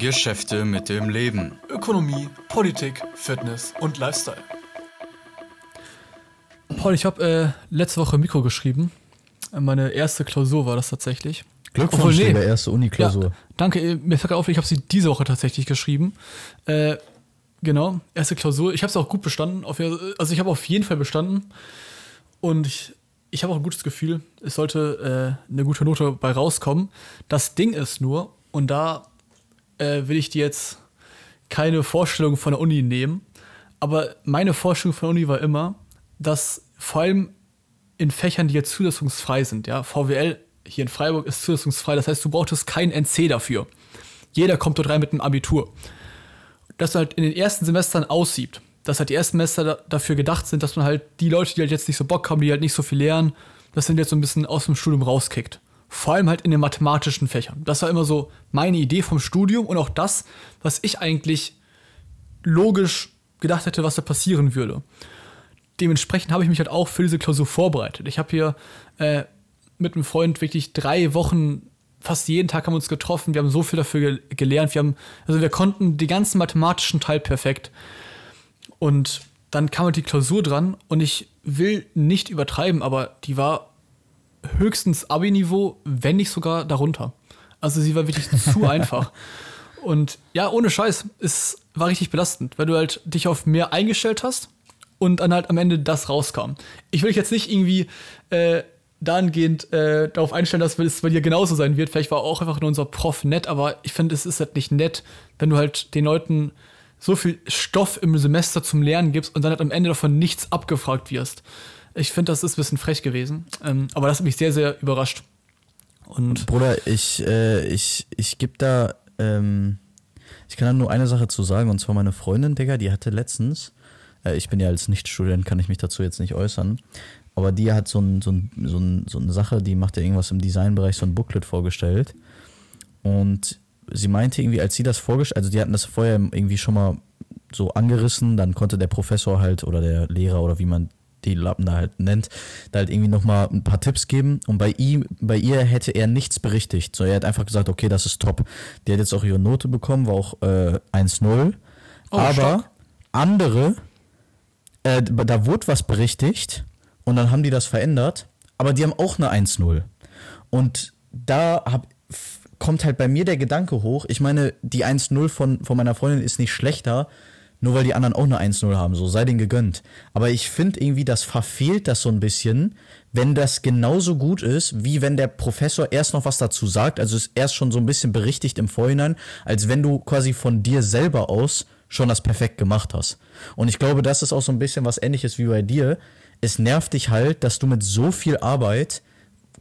Geschäfte mit dem Leben. Ökonomie, Politik, Fitness und Lifestyle. Paul, ich habe äh, letzte Woche Mikro geschrieben. Meine erste Klausur war das tatsächlich. Glückwunsch, Obwohl, nee. lieber erste Uni-Klausur. Ja, danke, äh, mir fällt gerade auf, ich habe sie diese Woche tatsächlich geschrieben. Äh, genau, erste Klausur. Ich habe es auch gut bestanden. Auf, also ich habe auf jeden Fall bestanden. Und ich, ich habe auch ein gutes Gefühl, es sollte äh, eine gute Note bei rauskommen. Das Ding ist nur, und da äh, will ich dir jetzt keine Vorstellung von der Uni nehmen, aber meine Vorstellung von der Uni war immer, dass vor allem in Fächern, die jetzt zulassungsfrei sind, ja, VWL hier in Freiburg ist zulassungsfrei, das heißt, du brauchtest kein NC dafür. Jeder kommt dort rein mit einem Abitur. Dass du halt in den ersten Semestern aussieht, dass halt die ersten Semester da, dafür gedacht sind, dass man halt die Leute, die halt jetzt nicht so Bock haben, die halt nicht so viel lernen, das sind jetzt so ein bisschen aus dem Studium rauskickt. Vor allem halt in den mathematischen Fächern. Das war immer so meine Idee vom Studium und auch das, was ich eigentlich logisch gedacht hätte, was da passieren würde. Dementsprechend habe ich mich halt auch für diese Klausur vorbereitet. Ich habe hier äh, mit einem Freund wirklich drei Wochen, fast jeden Tag haben wir uns getroffen. Wir haben so viel dafür ge gelernt. Wir haben, also wir konnten den ganzen mathematischen Teil perfekt. Und dann kam halt die Klausur dran und ich will nicht übertreiben, aber die war höchstens Abi-Niveau, wenn nicht sogar darunter. Also sie war wirklich zu einfach. Und ja, ohne Scheiß, es war richtig belastend, weil du halt dich auf mehr eingestellt hast und dann halt am Ende das rauskam. Ich will dich jetzt nicht irgendwie äh, dahingehend äh, darauf einstellen, dass es bei dir genauso sein wird. Vielleicht war auch einfach nur unser Prof nett, aber ich finde, es ist halt nicht nett, wenn du halt den Leuten so viel Stoff im Semester zum Lernen gibst und dann halt am Ende davon nichts abgefragt wirst. Ich finde, das ist ein bisschen frech gewesen. Ähm, aber das hat mich sehr, sehr überrascht. Und Bruder, ich, äh, ich, ich gebe da, ähm, ich kann da nur eine Sache zu sagen, und zwar meine Freundin, Digga, die hatte letztens, äh, ich bin ja als Nichtstudent, kann ich mich dazu jetzt nicht äußern, aber die hat so, ein, so, ein, so, ein, so eine Sache, die macht ja irgendwas im Designbereich, so ein Booklet vorgestellt. Und sie meinte irgendwie, als sie das vorgestellt, also die hatten das vorher irgendwie schon mal so angerissen, dann konnte der Professor halt oder der Lehrer oder wie man die Lappen da halt nennt, da halt irgendwie nochmal ein paar Tipps geben. Und bei ihm, bei ihr hätte er nichts berichtigt. So, er hat einfach gesagt, okay, das ist top. Die hat jetzt auch ihre Note bekommen, war auch äh, 1-0. Oh, Aber stark. andere, äh, da wurde was berichtigt und dann haben die das verändert, aber die haben auch eine 1-0. Und da hab, kommt halt bei mir der Gedanke hoch, ich meine, die 1-0 von, von meiner Freundin ist nicht schlechter, nur weil die anderen auch eine 1-0 haben, so sei denen gegönnt. Aber ich finde irgendwie, das verfehlt das so ein bisschen, wenn das genauso gut ist, wie wenn der Professor erst noch was dazu sagt, also ist erst schon so ein bisschen berichtigt im Vorhinein, als wenn du quasi von dir selber aus schon das perfekt gemacht hast. Und ich glaube, das ist auch so ein bisschen was ähnliches wie bei dir. Es nervt dich halt, dass du mit so viel Arbeit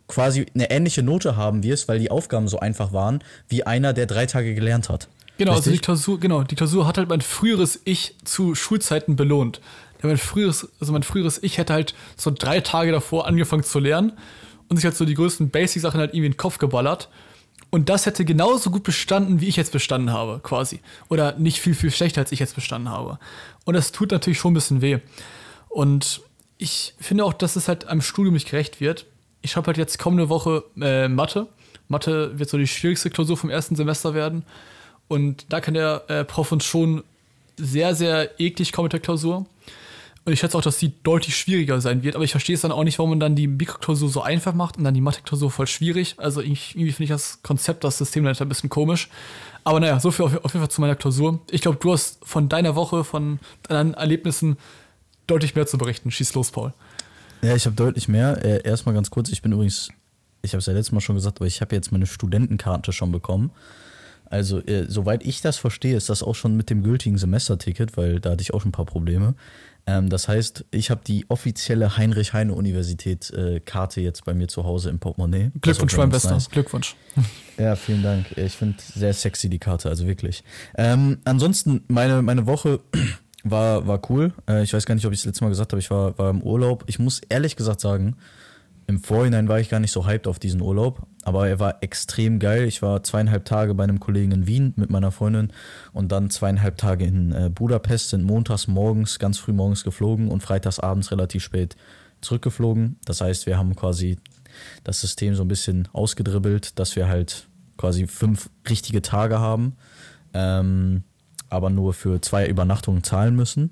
quasi eine ähnliche Note haben wirst, weil die Aufgaben so einfach waren, wie einer, der drei Tage gelernt hat. Genau, also die Richtig? Klausur, genau, die Klausur hat halt mein früheres Ich zu Schulzeiten belohnt. Mein früheres, also mein früheres Ich hätte halt so drei Tage davor angefangen zu lernen und sich halt so die größten Basic-Sachen halt irgendwie in den Kopf geballert. Und das hätte genauso gut bestanden, wie ich jetzt bestanden habe, quasi. Oder nicht viel, viel schlechter, als ich jetzt bestanden habe. Und das tut natürlich schon ein bisschen weh. Und ich finde auch, dass es halt am Studium nicht gerecht wird. Ich habe halt jetzt kommende Woche äh, Mathe. Mathe wird so die schwierigste Klausur vom ersten Semester werden. Und da kann der äh, Prof uns schon sehr, sehr eklig kommen mit der Klausur. Und ich schätze auch, dass die deutlich schwieriger sein wird. Aber ich verstehe es dann auch nicht, warum man dann die Mikroklausur so einfach macht und dann die Mathe-Klausur voll schwierig. Also irgendwie finde ich das Konzept, das System dann ein bisschen komisch. Aber naja, so viel auf, auf jeden Fall zu meiner Klausur. Ich glaube, du hast von deiner Woche, von deinen Erlebnissen deutlich mehr zu berichten. Schieß los, Paul. Ja, ich habe deutlich mehr. Äh, erstmal ganz kurz, ich bin übrigens, ich habe es ja letztes Mal schon gesagt, aber ich habe jetzt meine Studentenkarte schon bekommen. Also, äh, soweit ich das verstehe, ist das auch schon mit dem gültigen Semesterticket, weil da hatte ich auch schon ein paar Probleme. Ähm, das heißt, ich habe die offizielle Heinrich-Heine-Universität-Karte jetzt bei mir zu Hause im Portemonnaie. Glückwunsch, mein Bester. nice. Glückwunsch. Ja, vielen Dank. Ich finde sehr sexy die Karte, also wirklich. Ähm, ansonsten, meine, meine Woche war, war cool. Äh, ich weiß gar nicht, ob ich es letztes Mal gesagt habe, ich war, war im Urlaub. Ich muss ehrlich gesagt sagen, im Vorhinein war ich gar nicht so hyped auf diesen Urlaub, aber er war extrem geil. Ich war zweieinhalb Tage bei einem Kollegen in Wien mit meiner Freundin und dann zweieinhalb Tage in äh, Budapest, sind montags morgens, ganz früh morgens geflogen und freitags abends relativ spät zurückgeflogen. Das heißt, wir haben quasi das System so ein bisschen ausgedribbelt, dass wir halt quasi fünf richtige Tage haben. ähm, aber nur für zwei Übernachtungen zahlen müssen.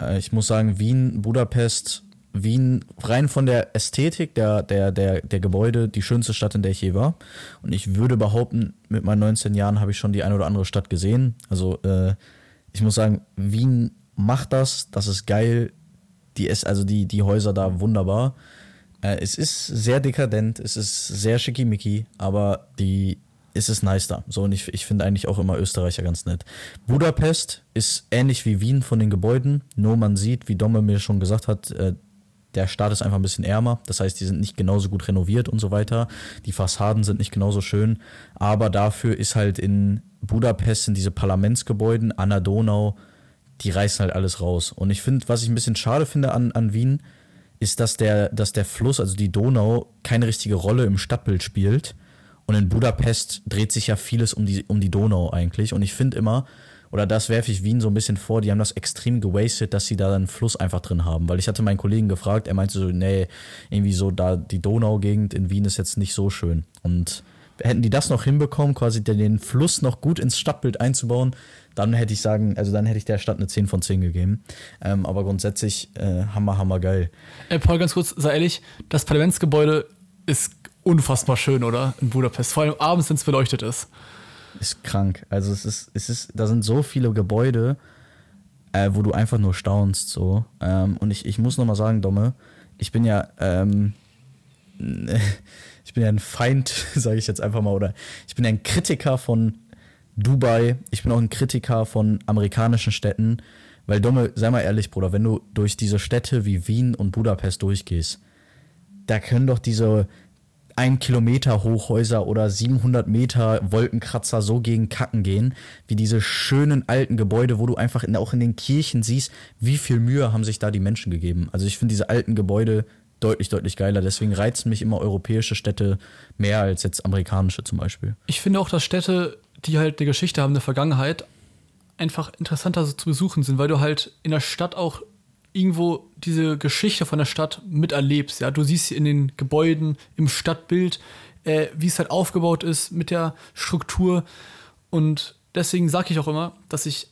Äh, ich muss sagen, Wien, Budapest, Wien rein von der Ästhetik der, der, der, der Gebäude die schönste Stadt, in der ich je war. Und ich würde behaupten, mit meinen 19 Jahren habe ich schon die eine oder andere Stadt gesehen. Also äh, ich muss sagen, Wien macht das, das ist geil. Die ist, also die, die Häuser da wunderbar. Äh, es ist sehr dekadent, es ist sehr schickimicki, aber die ist es nice da. So, und ich, ich finde eigentlich auch immer Österreicher ganz nett. Budapest ist ähnlich wie Wien von den Gebäuden, nur man sieht, wie Domme mir schon gesagt hat, äh, der Staat ist einfach ein bisschen ärmer. Das heißt, die sind nicht genauso gut renoviert und so weiter. Die Fassaden sind nicht genauso schön. Aber dafür ist halt in Budapest sind diese Parlamentsgebäuden an der Donau, die reißen halt alles raus. Und ich finde, was ich ein bisschen schade finde an, an Wien, ist, dass der, dass der Fluss, also die Donau, keine richtige Rolle im Stadtbild spielt. Und in Budapest dreht sich ja vieles um die, um die Donau eigentlich. Und ich finde immer, oder das werfe ich Wien so ein bisschen vor, die haben das extrem gewastet, dass sie da einen Fluss einfach drin haben. Weil ich hatte meinen Kollegen gefragt, er meinte so, nee, irgendwie so da die Donaugegend in Wien ist jetzt nicht so schön. Und hätten die das noch hinbekommen, quasi den Fluss noch gut ins Stadtbild einzubauen, dann hätte ich sagen, also dann hätte ich der Stadt eine 10 von 10 gegeben. Ähm, aber grundsätzlich äh, hammer, hammer geil. Ey, Paul, ganz kurz, sei ehrlich, das Parlamentsgebäude ist unfassbar schön, oder? In Budapest. Vor allem abends, wenn es beleuchtet ist. Ist krank. Also es ist, es ist, da sind so viele Gebäude, äh, wo du einfach nur staunst. So. Ähm, und ich, ich muss nochmal sagen, Domme, ich bin ja, ähm, ich bin ja ein Feind, sage ich jetzt einfach mal, oder ich bin ja ein Kritiker von Dubai, ich bin auch ein Kritiker von amerikanischen Städten, weil Domme, sei mal ehrlich, Bruder, wenn du durch diese Städte wie Wien und Budapest durchgehst, da können doch diese ein Kilometer Hochhäuser oder 700 Meter Wolkenkratzer so gegen Kacken gehen, wie diese schönen alten Gebäude, wo du einfach in, auch in den Kirchen siehst, wie viel Mühe haben sich da die Menschen gegeben. Also ich finde diese alten Gebäude deutlich, deutlich geiler. Deswegen reizen mich immer europäische Städte mehr als jetzt amerikanische zum Beispiel. Ich finde auch, dass Städte, die halt eine Geschichte haben, eine Vergangenheit, einfach interessanter zu besuchen sind, weil du halt in der Stadt auch irgendwo diese Geschichte von der Stadt miterlebst. Ja, du siehst in den Gebäuden, im Stadtbild, äh, wie es halt aufgebaut ist mit der Struktur. Und deswegen sage ich auch immer, dass ich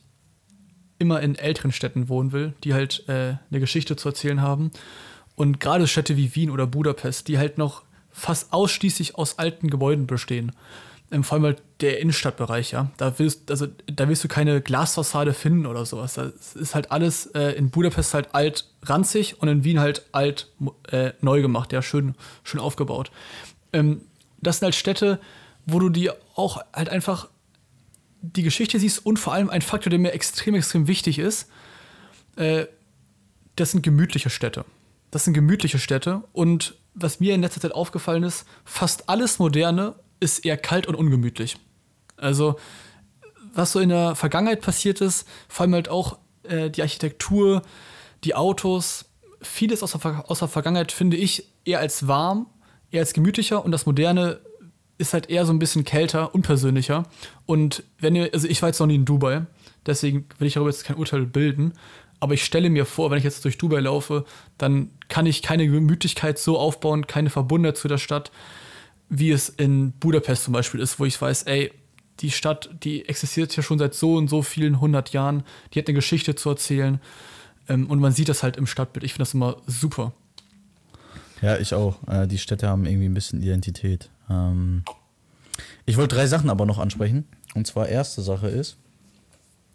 immer in älteren Städten wohnen will, die halt äh, eine Geschichte zu erzählen haben. Und gerade Städte wie Wien oder Budapest, die halt noch fast ausschließlich aus alten Gebäuden bestehen vor allem halt der Innenstadtbereich, ja. Da willst, also, da willst du keine Glasfassade finden oder sowas. Das ist halt alles äh, in Budapest halt alt ranzig und in Wien halt alt äh, neu gemacht, ja, schön, schön aufgebaut. Ähm, das sind halt Städte, wo du die auch halt einfach die Geschichte siehst und vor allem ein Faktor, der mir extrem, extrem wichtig ist. Äh, das sind gemütliche Städte. Das sind gemütliche Städte und was mir in letzter Zeit aufgefallen ist, fast alles Moderne ist eher kalt und ungemütlich. Also, was so in der Vergangenheit passiert ist, vor allem halt auch äh, die Architektur, die Autos, vieles aus der, aus der Vergangenheit finde ich eher als warm, eher als gemütlicher und das Moderne ist halt eher so ein bisschen kälter, unpersönlicher. Und wenn ihr, also ich war jetzt noch nie in Dubai, deswegen will ich darüber jetzt kein Urteil bilden, aber ich stelle mir vor, wenn ich jetzt durch Dubai laufe, dann kann ich keine Gemütlichkeit so aufbauen, keine Verbundenheit zu der Stadt, wie es in Budapest zum Beispiel ist, wo ich weiß, ey, die Stadt, die existiert ja schon seit so und so vielen hundert Jahren, die hat eine Geschichte zu erzählen ähm, und man sieht das halt im Stadtbild. Ich finde das immer super. Ja, ich auch. Äh, die Städte haben irgendwie ein bisschen Identität. Ähm, ich wollte drei Sachen aber noch ansprechen. Und zwar erste Sache ist,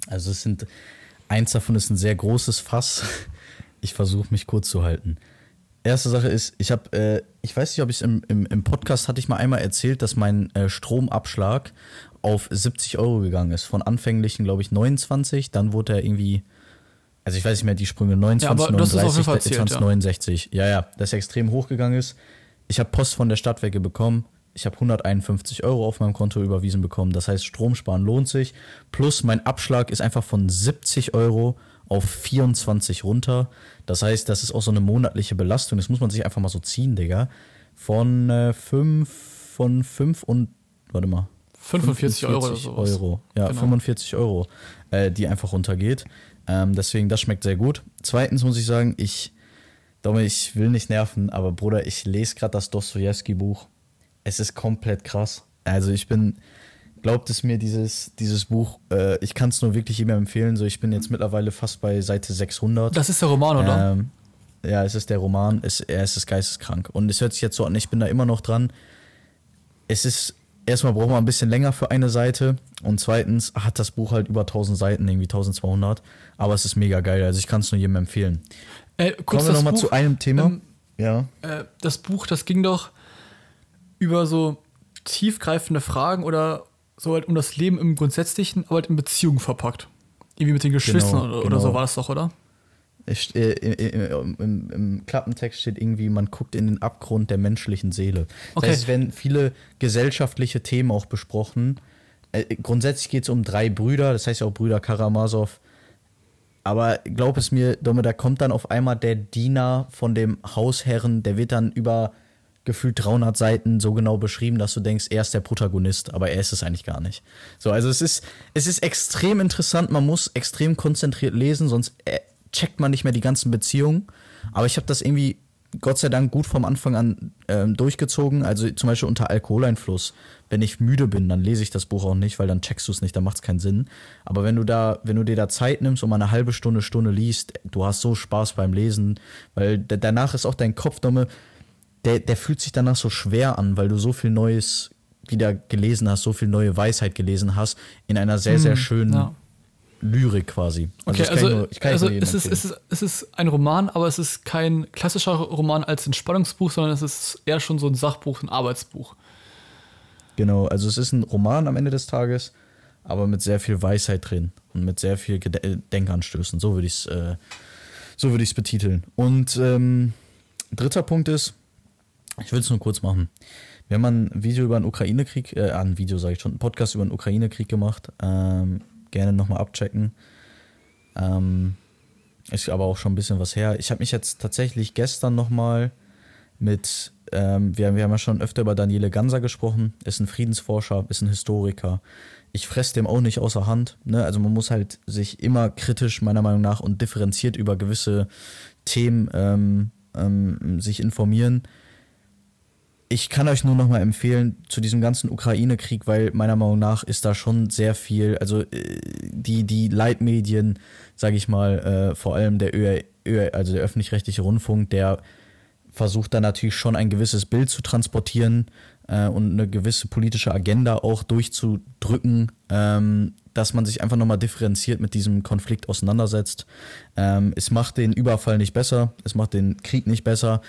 also es sind, eins davon ist ein sehr großes Fass. Ich versuche mich kurz zu halten erste Sache ist, ich habe, äh, ich weiß nicht, ob ich im, im, im Podcast hatte ich mal einmal erzählt, dass mein äh, Stromabschlag auf 70 Euro gegangen ist. Von anfänglichen, glaube ich, 29, dann wurde er irgendwie, also ich weiß nicht mehr die Sprünge, 29, ja, 39, erzählt, 20, ja. 69. Ja, ja, dass er extrem hochgegangen ist. Ich habe Post von der Stadtwerke bekommen. Ich habe 151 Euro auf meinem Konto überwiesen bekommen. Das heißt, Stromsparen lohnt sich. Plus mein Abschlag ist einfach von 70 Euro auf 24 runter. Das heißt, das ist auch so eine monatliche Belastung. Das muss man sich einfach mal so ziehen, Digga. Von äh, 5 von 5 und warte mal. 45, 45 Euro oder sowas. Euro. Ja, genau. 45 Euro, äh, die einfach runtergeht. Ähm, deswegen, das schmeckt sehr gut. Zweitens muss ich sagen, ich, Domme, ich will nicht nerven, aber Bruder, ich lese gerade das Dostoevsky-Buch. Es ist komplett krass. Also ich bin, glaubt es mir, dieses, dieses Buch, äh, ich kann es nur wirklich jedem empfehlen. So, ich bin jetzt mittlerweile fast bei Seite 600. Das ist der Roman, oder? Ähm, ja, es ist der Roman, es, er ist geisteskrank. Und es hört sich jetzt so an, ich bin da immer noch dran. Es ist, erstmal braucht man ein bisschen länger für eine Seite. Und zweitens hat das Buch halt über 1000 Seiten, irgendwie 1200. Aber es ist mega geil, also ich kann es nur jedem empfehlen. Äh, kurz Kommen wir nochmal zu einem Thema. ähm, ja. äh, das Buch, das ging doch über so tiefgreifende Fragen oder so halt um das Leben im Grundsätzlichen, aber halt in Beziehungen verpackt. Irgendwie mit den Geschwistern oder, oder genau. so war das doch, oder? Es, äh, im, im, Im Klappentext steht irgendwie, man guckt in den Abgrund der menschlichen Seele. Das Okay. heißt, es werden viele gesellschaftliche Themen auch besprochen. Äh, grundsätzlich geht es um drei Brüder, das heißt ja auch Brüder Karamasow. Aber glaub es mir, Domme, da kommt dann auf einmal der Diener von dem Hausherren, der wird dann über gefühlt 300 Seiten so genau beschrieben, dass du denkst, er ist der Protagonist, aber er ist es eigentlich gar nicht. So, also es ist, es ist extrem interessant, man muss extrem konzentriert lesen, sonst äh, checkt man nicht mehr die ganzen Beziehungen. Aber ich habe das irgendwie, Gott sei Dank, gut vom Anfang an ähm, durchgezogen. Also zum Beispiel unter Alkoholeinfluss. Wenn ich müde bin, dann lese ich das Buch auch nicht, weil dann checkst du es nicht, dann macht es keinen Sinn. Aber wenn du da, wenn du dir da Zeit nimmst und mal eine halbe Stunde, Stunde liest, du hast so Spaß beim Lesen, weil danach ist auch dein Kopf, Domme, der, der fühlt sich danach so schwer an, weil du so viel Neues wieder gelesen hast, so viel neue Weisheit gelesen hast, in einer sehr, sehr schönen ja. Lyrik quasi. Okay, also, ich nur- ich kann also nur jedem es, ist, es, ist, es ist ein Roman, aber es ist kein klassischer Roman als ein Spannungsbuch, sondern es ist eher schon so ein Sachbuch, ein Arbeitsbuch. Genau, also es ist ein Roman am Ende des Tages, aber mit sehr viel Weisheit drin und mit sehr viel Gede äh, Denkanstößen. So würde ich es äh, so würde ich es betiteln. Und ähm, dritter Punkt ist, ich will es nur kurz machen. Wir haben ein Video über den Ukraine-Krieg, äh, ein Video sage ich schon, einen Podcast über den Ukraine-Krieg gemacht. Ähm, gerne nochmal abchecken. Ähm, ist aber auch schon ein bisschen was her. Ich habe mich jetzt tatsächlich gestern nochmal mit, ähm, wir, wir haben ja schon öfter über Daniele Ganser gesprochen, ist ein Friedensforscher, ist ein Historiker. Ich fresse dem auch nicht außer Hand. Ne? Also man muss halt sich immer kritisch, meiner Meinung nach, und differenziert über gewisse Themen ähm, ähm, sich informieren. Ich kann euch nur noch mal empfehlen zu diesem ganzen Ukraine-Krieg, weil meiner Meinung nach ist da schon sehr viel, also äh, die, die Leitmedien, sage ich mal, äh, vor allem der ÖR, ÖR, also der öffentlich-rechtliche Rundfunk, der versucht da natürlich schon ein gewisses Bild zu transportieren äh, und eine gewisse politische Agenda auch durchzudrücken, ähm, dass man sich einfach nochmal differenziert mit diesem Konflikt auseinandersetzt. Ähm, es macht den Überfall nicht besser, es macht den Krieg nicht besser,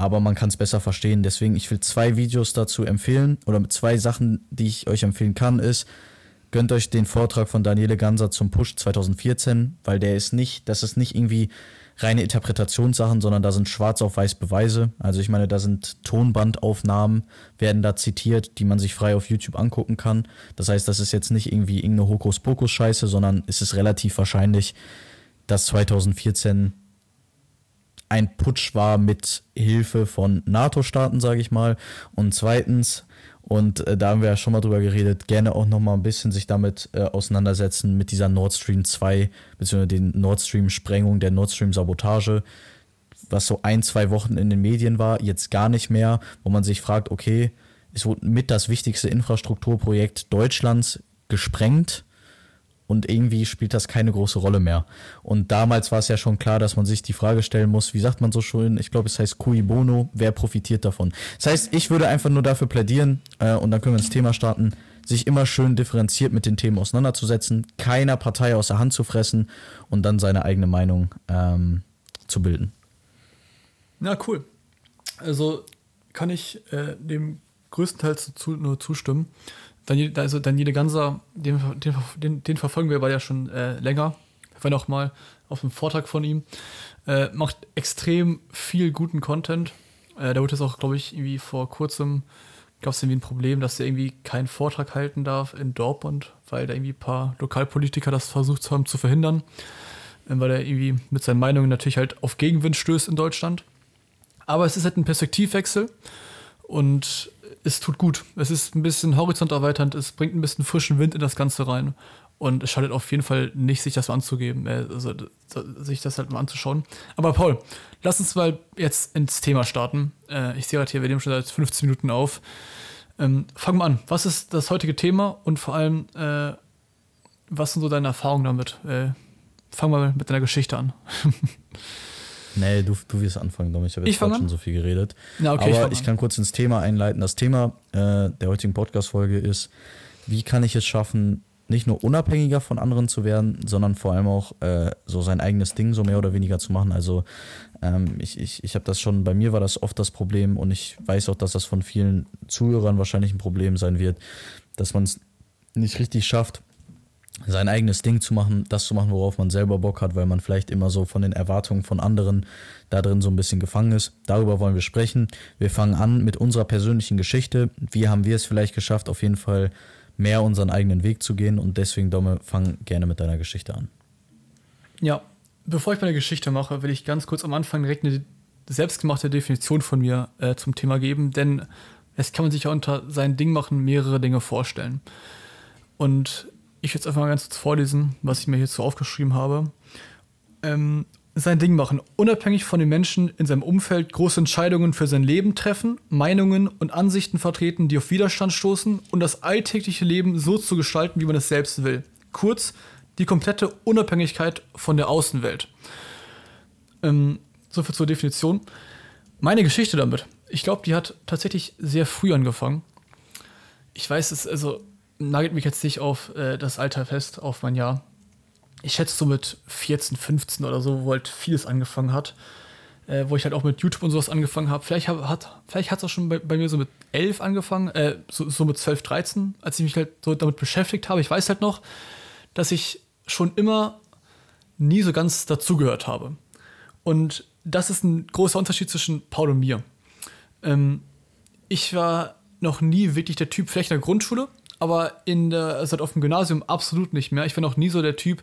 aber man kann es besser verstehen. Deswegen, ich will zwei Videos dazu empfehlen oder zwei Sachen, die ich euch empfehlen kann, ist, gönnt euch den Vortrag von Daniele Ganser zum Push 2014, weil der ist nicht, das ist nicht irgendwie reine Interpretationssachen, sondern da sind schwarz auf weiß Beweise. Also ich meine, da sind Tonbandaufnahmen, werden da zitiert, die man sich frei auf YouTube angucken kann. Das heißt, das ist jetzt nicht irgendwie irgendeine Hokuspokus-Scheiße, sondern es ist relativ wahrscheinlich, dass 2014 ein Putsch war mit Hilfe von NATO-Staaten, sage ich mal. Und zweitens, und äh, da haben wir ja schon mal drüber geredet, gerne auch noch mal ein bisschen sich damit äh, auseinandersetzen mit dieser Nord Stream 2, beziehungsweise den Nord Stream-Sprengung, der Nord Stream-Sabotage, was so ein, zwei Wochen in den Medien war, jetzt gar nicht mehr, wo man sich fragt, okay, es wurde mit das wichtigste Infrastrukturprojekt Deutschlands gesprengt und irgendwie spielt das keine große Rolle mehr. Und damals war es ja schon klar, dass man sich die Frage stellen muss, wie sagt man so schön, ich glaube, es heißt cui bono, wer profitiert davon? Das heißt, ich würde einfach nur dafür plädieren, äh, und dann können wir ins Thema starten, sich immer schön differenziert mit den Themen auseinanderzusetzen, keiner Partei aus der Hand zu fressen und dann seine eigene Meinung ähm, zu bilden. Ja, cool. Also kann ich äh, dem größtenteils nur zustimmen. Daniel, also Daniele Ganser, den, den, den, verfolgen wir aber ja schon äh, länger. Waren auch mal auf einem Vortrag von ihm. Äh, macht extrem viel guten Content. Äh, da wurde es auch, glaube ich, irgendwie vor kurzem gab es irgendwie ein Problem, dass er irgendwie keinen Vortrag halten darf in Dortmund, weil da irgendwie ein paar Lokalpolitiker das versucht haben zu verhindern, äh, weil er irgendwie mit seinen Meinungen natürlich halt auf Gegenwind stößt in Deutschland. Aber es ist halt ein Perspektivwechsel und es tut gut. Es ist ein bisschen horizonterweiternd, es bringt ein bisschen frischen Wind in das Ganze rein. Und es schadet auf jeden Fall nicht, sich das mal anzugeben, äh, also sich das halt mal anzuschauen. Aber Paul, lass uns mal jetzt ins Thema starten. Äh, ich sehe halt hier, wir nehmen schon seit 15 Minuten auf. Ähm, fangen wir an. Was ist das heutige Thema und vor allem, äh, was sind so deine Erfahrungen damit? Fang mal mit deiner Geschichte an. Nee, du, du wirst anfangen, Dom. Ich habe Ich jetzt an? schon so viel geredet. Ja, okay, ich Aber ich, an. kann kurz ins Thema einleiten. Das Thema äh, der heutigen Podcast-Folge ist, wie kann ich es schaffen, nicht nur unabhängiger von anderen zu werden, sondern vor allem auch äh, so sein eigenes Ding so mehr oder weniger zu machen. Also ähm, ich, ich, ich habe das schon, bei mir war das oft das Problem und ich weiß auch, dass das von vielen Zuhörern wahrscheinlich ein Problem sein wird, dass man es nicht richtig schafft, sein eigenes Ding zu machen, das zu machen, worauf man selber Bock hat, weil man vielleicht immer so von den Erwartungen von anderen da drin so ein bisschen gefangen ist. Darüber wollen wir sprechen. Wir fangen an mit unserer persönlichen Geschichte. Wie haben wir es vielleicht geschafft, auf jeden Fall mehr unseren eigenen Weg zu gehen und deswegen, Domme, fang gerne mit deiner Geschichte an. Ja, bevor ich meine Geschichte mache, will ich ganz kurz am Anfang direkt eine selbstgemachte Definition von mir äh, zum Thema geben, denn es kann man sich ja unter sein Ding machen mehrere Dinge vorstellen. Und ich jetzt einfach mal ganz kurz vorlesen, was ich mir hierzu aufgeschrieben habe. Ähm, sein Ding machen, unabhängig von den Menschen in seinem Umfeld große Entscheidungen für sein Leben treffen, Meinungen und Ansichten vertreten, die auf Widerstand stoßen und das alltägliche Leben so zu gestalten, wie man es selbst will. Kurz, die komplette Unabhängigkeit von der Außenwelt. Ähm, soviel zur Definition. Meine Geschichte damit. Ich glaube, die hat tatsächlich sehr früh angefangen. Ich weiß es, also nagelt mich jetzt nicht auf äh, das Alter fest, auf mein Jahr. Ich schätze so mit 14, 15 oder so, wo halt vieles angefangen hat. Äh, wo ich halt auch mit YouTube und sowas angefangen habe. Vielleicht hab, hat es auch schon bei, bei mir so mit 11 angefangen, äh, so, so mit 12, 13, als ich mich halt so damit beschäftigt habe. Ich weiß halt noch, dass ich schon immer nie so ganz dazugehört habe. Und das ist ein großer Unterschied zwischen Paul und mir. Ähm, ich war noch nie wirklich der Typ, vielleicht in der Grundschule, aber in der, also auf dem Gymnasium absolut nicht mehr. Ich war noch nie so der Typ,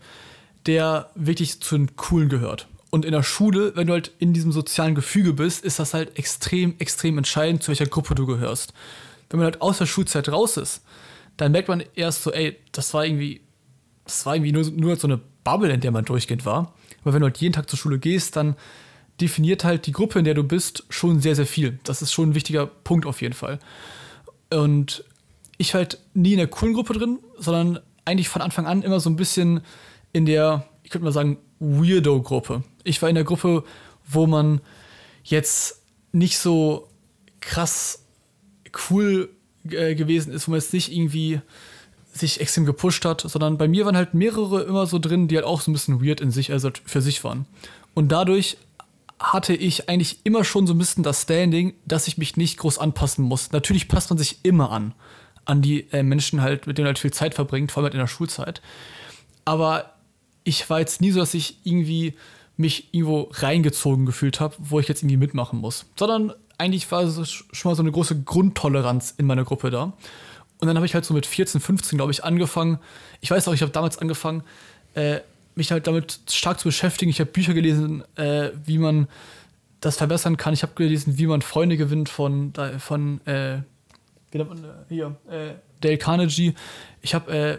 der wirklich zu den Coolen gehört. Und in der Schule, wenn du halt in diesem sozialen Gefüge bist, ist das halt extrem, extrem entscheidend, zu welcher Gruppe du gehörst. Wenn man halt aus der Schulzeit raus ist, dann merkt man erst so, ey, das war irgendwie, das war irgendwie nur, nur so eine Bubble, in der man durchgehend war. Aber wenn du halt jeden Tag zur Schule gehst, dann definiert halt die Gruppe, in der du bist, schon sehr, sehr viel. Das ist schon ein wichtiger Punkt auf jeden Fall. Und ich halt nie in der coolen Gruppe drin, sondern eigentlich von Anfang an immer so ein bisschen in der, ich könnte mal sagen, Weirdo-Gruppe. Ich war in der Gruppe, wo man jetzt nicht so krass cool äh, gewesen ist, wo man jetzt nicht irgendwie sich extrem gepusht hat, sondern bei mir waren halt mehrere immer so drin, die halt auch so ein bisschen weird in sich, also für sich waren. Und dadurch hatte ich eigentlich immer schon so ein bisschen das Standing, dass ich mich nicht groß anpassen muss. Natürlich passt man sich immer an, an die äh, Menschen halt, mit denen halt viel Zeit verbringt, vor allem halt in der Schulzeit. Aber ich war jetzt nie so, dass ich irgendwie mich irgendwo reingezogen gefühlt habe, wo ich jetzt irgendwie mitmachen muss. Sondern eigentlich war es schon mal so eine große Grundtoleranz in meiner Gruppe da. Und dann habe ich halt so mit 14, 15, glaube ich, angefangen. Ich weiß auch, ich habe damals angefangen, äh, mich halt damit stark zu beschäftigen. Ich habe Bücher gelesen, äh, wie man das verbessern kann. Ich habe gelesen, wie man Freunde gewinnt von, von äh, nennt man, äh, hier, äh, Dale Carnegie. Ich habe äh,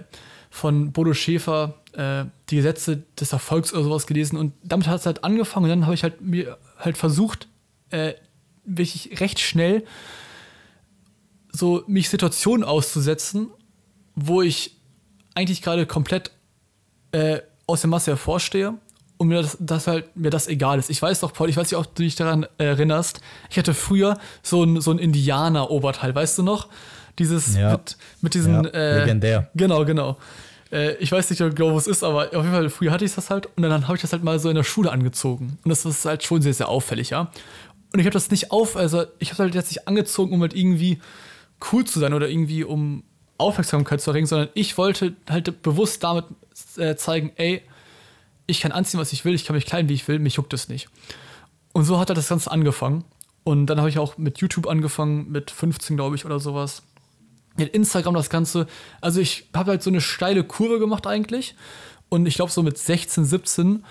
von Bodo Schäfer äh, die Gesetze des Erfolgs oder sowas gelesen und damit hat es halt angefangen und dann habe ich halt mir halt versucht, äh, wirklich recht schnell so mich Situationen auszusetzen, wo ich eigentlich gerade komplett äh, aus der Masse hervorstehe und mir das, das halt mir das egal ist. Ich weiß doch, Paul, ich weiß nicht, ob du dich daran erinnerst. Ich hatte früher so ein, so ein Indianer-Oberteil, weißt du noch? Dieses Ja. mit, mit diesen. Ja, äh, legendär. Genau, genau. Äh, ich weiß nicht genau, wo es ist, aber auf jeden Fall, früher hatte ich das halt und dann habe ich das halt mal so in der Schule angezogen. Und das ist halt schon sehr, sehr auffällig, ja. Und ich habe das nicht auf, also ich habe halt jetzt nicht angezogen, um halt irgendwie cool zu sein oder irgendwie um Aufmerksamkeit zu erregen, sondern ich wollte halt bewusst damit äh, zeigen, ey, ich kann anziehen, was ich will, ich kann mich kleiden, wie ich will, mich juckt es nicht. Und so hat halt das Ganze angefangen. Und dann habe ich auch mit YouTube angefangen, mit 15, glaube ich, oder sowas. Mit Instagram das Ganze. Also ich habe halt so eine steile Kurve gemacht eigentlich. Und ich glaube so mit 16, 17,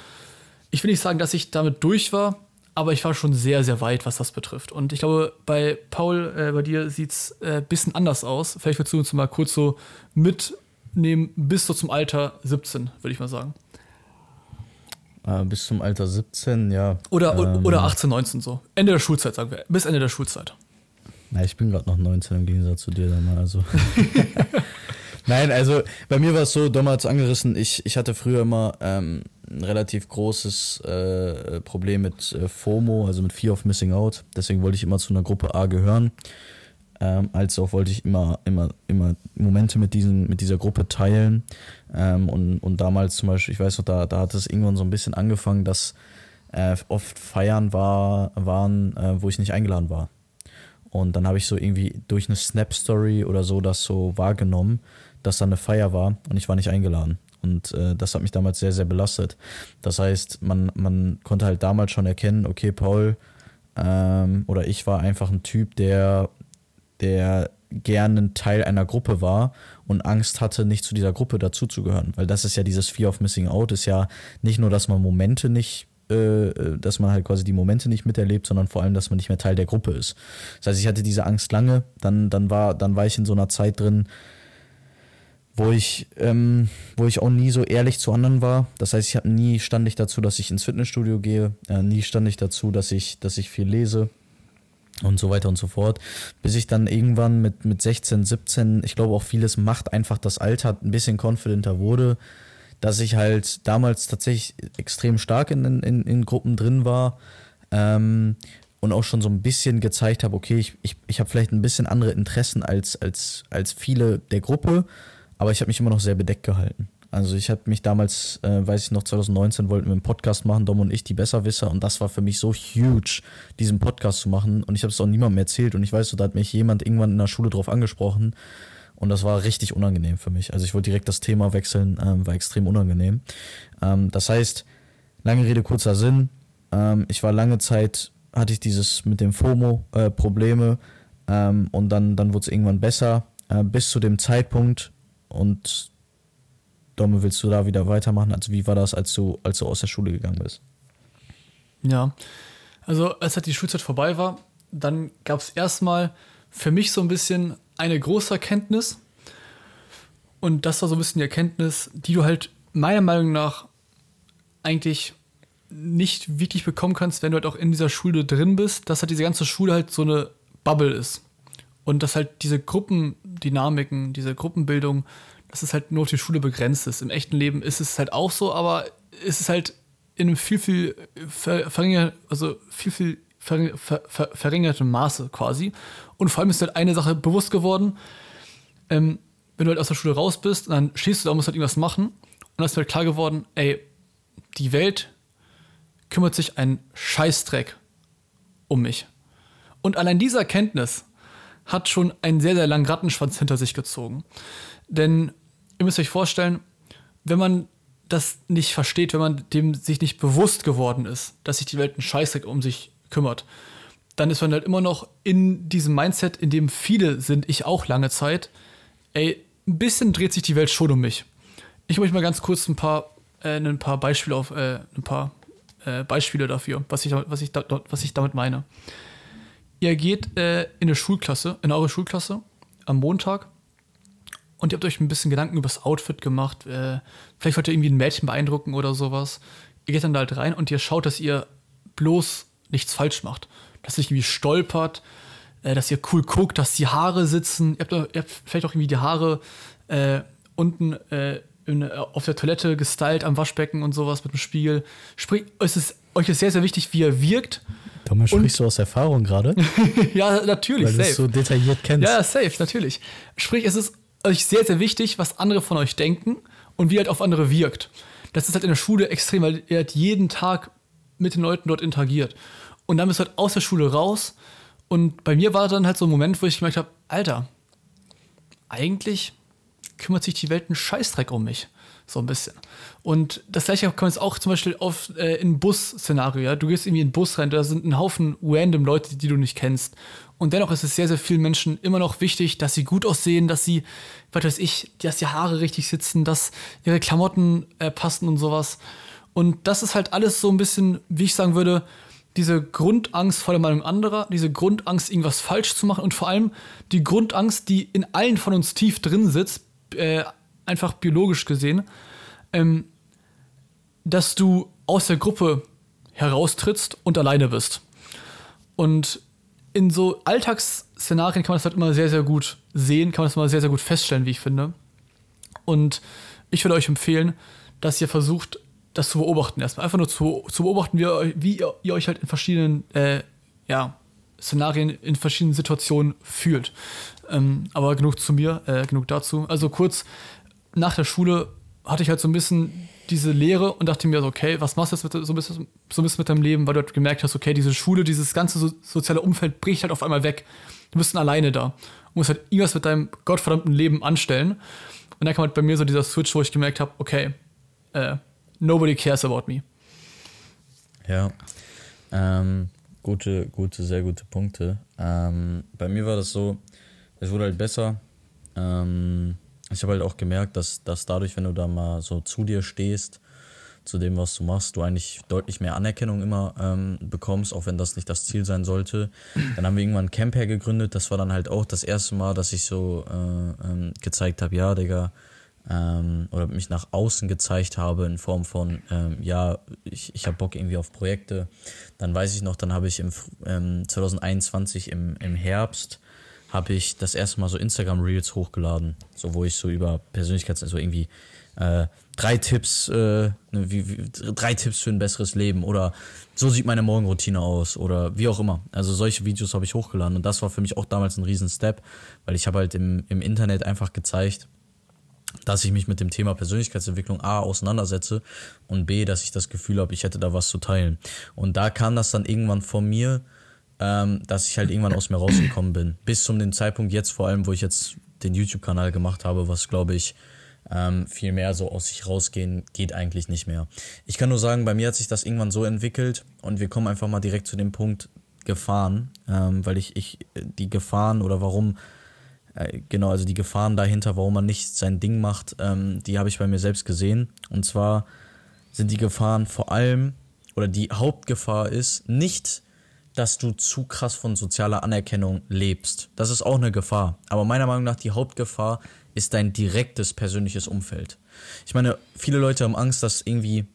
ich will nicht sagen, dass ich damit durch war, aber ich war schon sehr, sehr weit, was das betrifft. Und ich glaube, bei Paul, äh, bei dir sieht es ein äh, bisschen anders aus. Vielleicht willst du uns mal kurz so mitnehmen, bis so zum Alter 17, würde ich mal sagen. Äh, bis zum Alter 17, ja. Oder, Ähm, oder 18, 19 so. Ende der Schulzeit, sagen wir. Bis Ende der Schulzeit. Na, ich bin gerade noch 19 im Gegensatz zu dir, dann, also. Nein, also bei mir war es so, damals angerissen, ich, ich hatte früher immer ähm, ein relativ großes äh, Problem mit äh, FOMO, also mit Fear of Missing Out. Deswegen wollte ich immer zu einer Gruppe A gehören. Ähm, als auch wollte ich immer, immer, immer Momente mit, diesen, mit dieser Gruppe teilen. Ähm, und, und damals zum Beispiel, ich weiß noch, da, da hat es irgendwann so ein bisschen angefangen, dass äh, oft Feiern war, waren, äh, wo ich nicht eingeladen war. Und dann habe ich so irgendwie durch eine Snap-Story oder so das so wahrgenommen dass da eine Feier war und ich war nicht eingeladen. Und äh, das hat mich damals sehr, sehr belastet. Das heißt, man, man konnte halt damals schon erkennen, okay, Paul ähm, oder ich war einfach ein Typ, der, der gerne ein Teil einer Gruppe war und Angst hatte, nicht zu dieser Gruppe dazuzugehören. Weil das ist ja dieses Fear of Missing Out, ist ja nicht nur, dass man Momente nicht äh, dass man halt quasi die Momente nicht miterlebt, sondern vor allem, dass man nicht mehr Teil der Gruppe ist. Das heißt, ich hatte diese Angst lange, dann, dann, war, dann war ich in so einer Zeit drin, wo ich, ähm, wo ich auch nie so ehrlich zu anderen war. Das heißt, ich habe nie stand ich dazu, dass ich ins Fitnessstudio gehe, äh, nie stand ich dazu, dass ich, dass ich viel lese und so weiter und so fort. Bis ich dann irgendwann mit, mit 16, 17, ich glaube auch vieles macht einfach das Alter, ein bisschen confidenter wurde, dass ich halt damals tatsächlich extrem stark in, in, in Gruppen drin war. Ähm, und auch schon so ein bisschen gezeigt habe, okay, ich, ich, ich habe vielleicht ein bisschen andere Interessen als, als, als viele der Gruppe, aber ich habe mich immer noch sehr bedeckt gehalten. Also ich habe mich damals, äh, weiß ich noch, 2019 wollten wir einen Podcast machen, Dom und ich, die Besserwisser. Und das war für mich so huge, diesen Podcast zu machen. Und ich habe es auch niemandem erzählt. Und ich weiß so, da hat mich jemand irgendwann in der Schule drauf angesprochen. Und das war richtig unangenehm für mich. Also ich wollte direkt das Thema wechseln, ähm, war extrem unangenehm. Ähm, das heißt, lange Rede, kurzer Sinn. Ähm, ich war lange Zeit, hatte ich dieses mit dem FOMO äh, Probleme. Ähm, und dann, dann wurde es irgendwann besser. Äh, bis zu dem Zeitpunkt, und Domme, willst du da wieder weitermachen? Also wie war das, als du, als du aus der Schule gegangen bist? Ja, also als halt die Schulzeit vorbei war, dann gab es erstmal für mich so ein bisschen eine große Erkenntnis. Und das war so ein bisschen die Erkenntnis, die du halt meiner Meinung nach eigentlich nicht wirklich bekommen kannst, wenn du halt auch in dieser Schule drin bist, dass halt diese ganze Schule halt so eine Bubble ist. Und dass halt diese Gruppendynamiken, diese Gruppenbildung, dass es halt nur auf die Schule begrenzt ist. Im echten Leben ist es halt auch so, aber es ist halt in einem viel, viel verringert, also viel, viel ver, ver, ver, verringertem Maße quasi. Und vor allem ist halt eine Sache bewusst geworden, ähm, wenn du halt aus der Schule raus bist, dann stehst du da, musst halt irgendwas machen. Und dann ist halt klar geworden, ey, die Welt kümmert sich einen Scheißdreck um mich. Und allein diese Erkenntnis hat schon einen sehr, sehr langen Rattenschwanz hinter sich gezogen. Denn ihr müsst euch vorstellen, wenn man das nicht versteht, wenn man dem sich nicht bewusst geworden ist, dass sich die Welt einen Scheißdreck um sich kümmert, dann ist man halt immer noch in diesem Mindset, in dem viele sind, ich auch lange Zeit, ey, ein bisschen dreht sich die Welt schon um mich. Ich möchte mal ganz kurz ein paar, äh, ein paar Beispiele auf, äh, ein paar äh, Beispiele dafür, was ich, was, ich da, was ich damit meine ihr geht äh, in eine Schulklasse, in eure Schulklasse am Montag und ihr habt euch ein bisschen Gedanken über das Outfit gemacht. Äh, vielleicht wollt ihr irgendwie ein Mädchen beeindrucken oder sowas. Ihr geht dann da halt rein und ihr schaut, dass ihr bloß nichts falsch macht. Dass ihr nicht irgendwie stolpert, äh, dass ihr cool guckt, dass die Haare sitzen. Ihr habt, ihr habt vielleicht auch irgendwie die Haare äh, unten äh, in, auf der Toilette gestylt am Waschbecken und sowas mit dem Spiegel. Sprich, es ist, euch ist sehr, sehr wichtig, wie ihr wirkt Thomas, sprichst du aus Erfahrung gerade? ja, natürlich, Weil safe. du so detailliert kennst. Ja, safe, natürlich. Sprich, es ist euch sehr, sehr wichtig, was andere von euch denken und wie halt auf andere wirkt. Das ist halt in der Schule extrem, weil ihr halt jeden Tag mit den Leuten dort interagiert. Und dann bist du halt aus der Schule raus. Und bei mir war dann halt so ein Moment, wo ich gemerkt habe, Alter, eigentlich kümmert sich die Welt einen Scheißdreck um mich. So ein bisschen. Und das gleiche kann man jetzt auch zum Beispiel auf äh, in Bus-Szenario, ja. Du gehst irgendwie in den Bus rein, da sind ein Haufen random Leute, die du nicht kennst. Und dennoch ist es sehr, sehr vielen Menschen immer noch wichtig, dass sie gut aussehen, dass sie, was weiß ich, dass die Haare richtig sitzen, dass ihre Klamotten äh, passen und sowas. Und das ist halt alles so ein bisschen, wie ich sagen würde, diese Grundangst vor der Meinung anderer, diese Grundangst, irgendwas falsch zu machen und vor allem die Grundangst, die in allen von uns tief drin sitzt, äh, einfach biologisch gesehen, ähm, dass du aus der Gruppe heraustrittst und alleine bist. Und in so Alltagsszenarien kann man das halt immer sehr, sehr gut sehen, kann man das immer sehr, sehr gut feststellen, wie ich finde. Und ich würde euch empfehlen, dass ihr versucht, das zu beobachten erstmal. Einfach nur zu, zu beobachten, wie, ihr, wie ihr, ihr euch halt in verschiedenen äh, ja, Szenarien, in verschiedenen Situationen fühlt. Ähm, aber genug zu mir, äh, genug dazu. Also kurz, nach der Schule hatte ich halt so ein bisschen diese Lehre und dachte mir so, okay, was machst du jetzt mit, so, ein bisschen, so ein bisschen mit deinem Leben, weil du halt gemerkt hast, okay, diese Schule, dieses ganze so, soziale Umfeld bricht halt auf einmal weg. Du bist dann alleine da. Du musst halt irgendwas mit deinem gottverdammten Leben anstellen. Und dann kam halt bei mir so dieser Switch, wo ich gemerkt habe, okay, äh, nobody cares about me. Ja. Ähm, gute, gute, sehr gute Punkte. Ähm, bei mir war das so, es wurde halt besser. Ähm, ich habe halt auch gemerkt, dass, dass dadurch, wenn du da mal so zu dir stehst, zu dem, was du machst, du eigentlich deutlich mehr Anerkennung immer ähm, bekommst, auch wenn das nicht das Ziel sein sollte. Dann haben wir irgendwann ein Camp hergegründet. Das war dann halt auch das erste Mal, dass ich so äh, ähm, gezeigt habe, ja, Digga, ähm, oder mich nach außen gezeigt habe in Form von, ähm, ja, ich, ich habe Bock irgendwie auf Projekte. Dann weiß ich noch, dann habe ich im ähm, 2021 im, im Herbst habe ich das erste Mal so Instagram Reels hochgeladen, so wo ich so über Persönlichkeits, also irgendwie äh, drei Tipps, äh, ne, wie, wie, drei Tipps für ein besseres Leben oder so sieht meine Morgenroutine aus oder wie auch immer. Also solche Videos habe ich hochgeladen und das war für mich auch damals ein riesen Step, weil ich habe halt im, im Internet einfach gezeigt, dass ich mich mit dem Thema Persönlichkeitsentwicklung A auseinandersetze und B, dass ich das Gefühl habe, ich hätte da was zu teilen. Und da kam das dann irgendwann von mir, ähm, dass ich halt irgendwann aus mir rausgekommen bin. Bis zum den Zeitpunkt jetzt vor allem, wo ich jetzt den YouTube-Kanal gemacht habe, was glaube ich ähm, viel mehr so aus sich rausgehen geht eigentlich nicht mehr. Ich kann nur sagen, bei mir hat sich das irgendwann so entwickelt und wir kommen einfach mal direkt zu dem Punkt Gefahren, ähm, weil ich, ich die Gefahren oder warum äh, genau, also die Gefahren dahinter, warum man nicht sein Ding macht, ähm, die habe ich bei mir selbst gesehen. Und zwar sind die Gefahren vor allem, oder die Hauptgefahr ist nicht, dass du zu krass von sozialer Anerkennung lebst. Das ist auch eine Gefahr. Aber meiner Meinung nach die Hauptgefahr ist dein direktes persönliches Umfeld. Ich meine, viele Leute haben Angst, dass irgendwie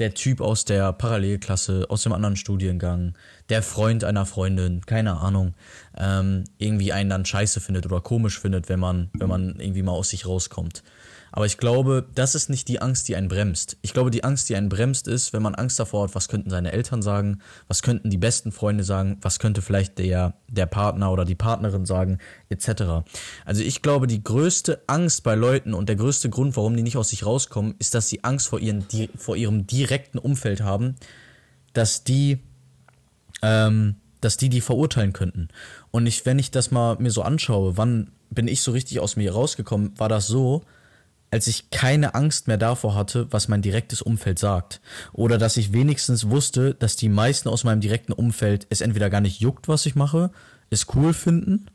der Typ aus der Parallelklasse, aus dem anderen Studiengang, der Freund einer Freundin, keine Ahnung, ähm, irgendwie einen dann scheiße findet oder komisch findet, wenn man, wenn man irgendwie mal aus sich rauskommt. Aber ich glaube, das ist nicht die Angst, die einen bremst. Ich glaube, die Angst, die einen bremst, ist, wenn man Angst davor hat, was könnten seine Eltern sagen, was könnten die besten Freunde sagen, was könnte vielleicht der, der Partner oder die Partnerin sagen, etc. Also ich glaube, die größte Angst bei Leuten und der größte Grund, warum die nicht aus sich rauskommen, ist, dass sie Angst vor, ihren, vor ihrem direkten Umfeld haben, dass die, ähm, dass die die verurteilen könnten. Und ich, wenn ich das mal mir so anschaue, wann bin ich so richtig aus mir rausgekommen, war das so, als ich keine Angst mehr davor hatte, was mein direktes Umfeld sagt. Oder dass ich wenigstens wusste, dass die meisten aus meinem direkten Umfeld es entweder gar nicht juckt, was ich mache, es cool finden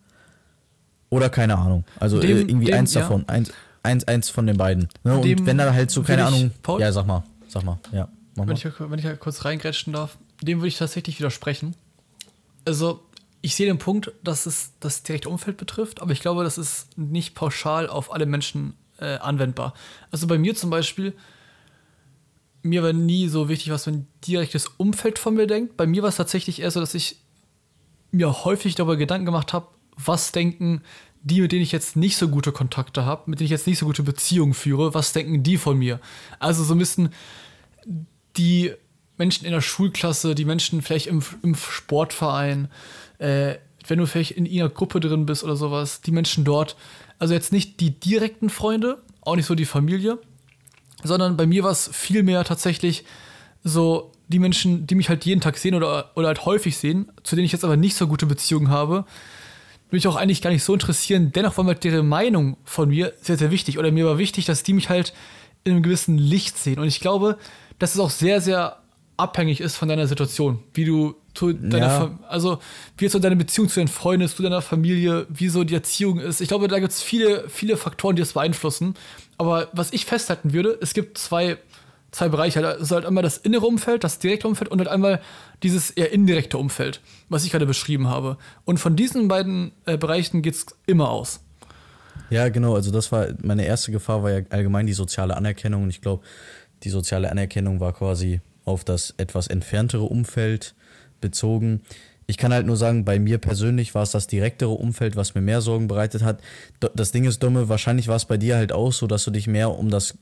oder keine Ahnung. Also dem, irgendwie dem, eins davon, ja. eins, eins, eins von den beiden. Ne? Und wenn da halt so, keine ich, Ahnung. Paul, ja, sag mal, sag mal, ja. Wenn ich, wenn ich kurz reingrätschen darf, dem würde ich tatsächlich widersprechen. Also, ich sehe den Punkt, dass es das direkte Umfeld betrifft, aber ich glaube, das ist nicht pauschal auf alle Menschen äh, anwendbar. Also bei mir zum Beispiel, mir war nie so wichtig, was ein direktes Umfeld von mir denkt. Bei mir war es tatsächlich eher so, dass ich mir häufig darüber Gedanken gemacht habe, was denken die, mit denen ich jetzt nicht so gute Kontakte habe, mit denen ich jetzt nicht so gute Beziehungen führe, was denken die von mir? Also so ein bisschen die Menschen in der Schulklasse, die Menschen vielleicht im, im Sportverein, äh, wenn du vielleicht in ihrer Gruppe drin bist oder sowas, die Menschen dort, also jetzt nicht die direkten Freunde, auch nicht so die Familie, sondern bei mir war es vielmehr tatsächlich so die Menschen, die mich halt jeden Tag sehen oder, oder halt häufig sehen, zu denen ich jetzt aber nicht so gute Beziehungen habe, mich auch eigentlich gar nicht so interessieren. Dennoch war mir halt deren Meinung von mir sehr, sehr wichtig. Oder mir war wichtig, dass die mich halt in einem gewissen Licht sehen. Und ich glaube, dass es auch sehr, sehr abhängig ist von deiner Situation, wie du zu deiner, ja. also wie so deine Beziehung zu deinen Freunden ist, zu deiner Familie, wie so die Erziehung ist. Ich glaube, da gibt es viele, viele Faktoren, die das beeinflussen. Aber was ich festhalten würde, es gibt zwei, zwei Bereiche. Es ist halt einmal das innere Umfeld, das direkte Umfeld und halt einmal dieses eher indirekte Umfeld, was ich gerade beschrieben habe. Und von diesen beiden äh, Bereichen geht es immer aus. Ja, genau. Also das war meine erste Gefahr, war ja allgemein die soziale Anerkennung. Und ich glaube, die soziale Anerkennung war quasi auf das etwas entferntere Umfeld bezogen. Ich kann halt nur sagen, bei mir persönlich war es das direktere Umfeld, was mir mehr Sorgen bereitet hat. Das Ding ist, Dumme, wahrscheinlich war es bei dir halt auch so, dass du dich mehr um das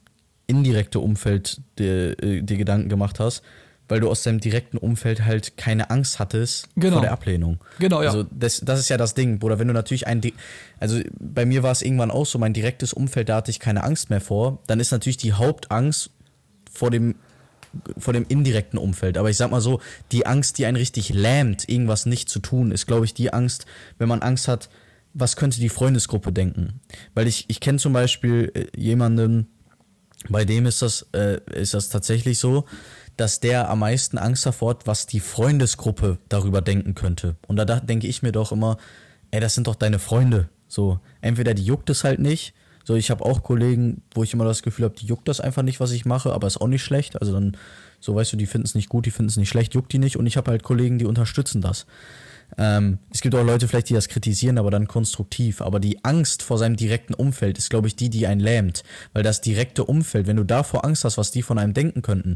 indirekte Umfeld dir, äh, dir Gedanken gemacht hast, weil du aus deinem direkten Umfeld halt keine Angst hattest Genau. vor der Ablehnung. Genau, ja. Also das, das ist ja das Ding, Bruder. Wenn du natürlich ein, also bei mir war es irgendwann auch so, mein direktes Umfeld, da hatte ich keine Angst mehr vor. Dann ist natürlich die Hauptangst vor dem vor dem indirekten Umfeld. Aber ich sag mal so, die Angst, die einen richtig lähmt, irgendwas nicht zu tun, ist, glaube ich, die Angst, wenn man Angst hat, was könnte die Freundesgruppe denken? Weil ich, ich kenne zum Beispiel äh, jemanden, bei dem ist das, äh, ist das tatsächlich so, dass der am meisten Angst davor hat, was die Freundesgruppe darüber denken könnte. Und da, da denke ich mir doch immer, ey, das sind doch deine Freunde. So, entweder die juckt es halt nicht. So, ich habe auch Kollegen, wo ich immer das Gefühl habe, die juckt das einfach nicht, was ich mache, aber ist auch nicht schlecht. Also dann, so weißt du, die finden es nicht gut, die finden es nicht schlecht, juckt die nicht. Und ich habe halt Kollegen, die unterstützen das. Ähm, es gibt auch Leute vielleicht, die das kritisieren, aber dann konstruktiv. Aber die Angst vor seinem direkten Umfeld ist, glaube ich, die, die einen lähmt. Weil das direkte Umfeld, wenn du davor Angst hast, was die von einem denken könnten,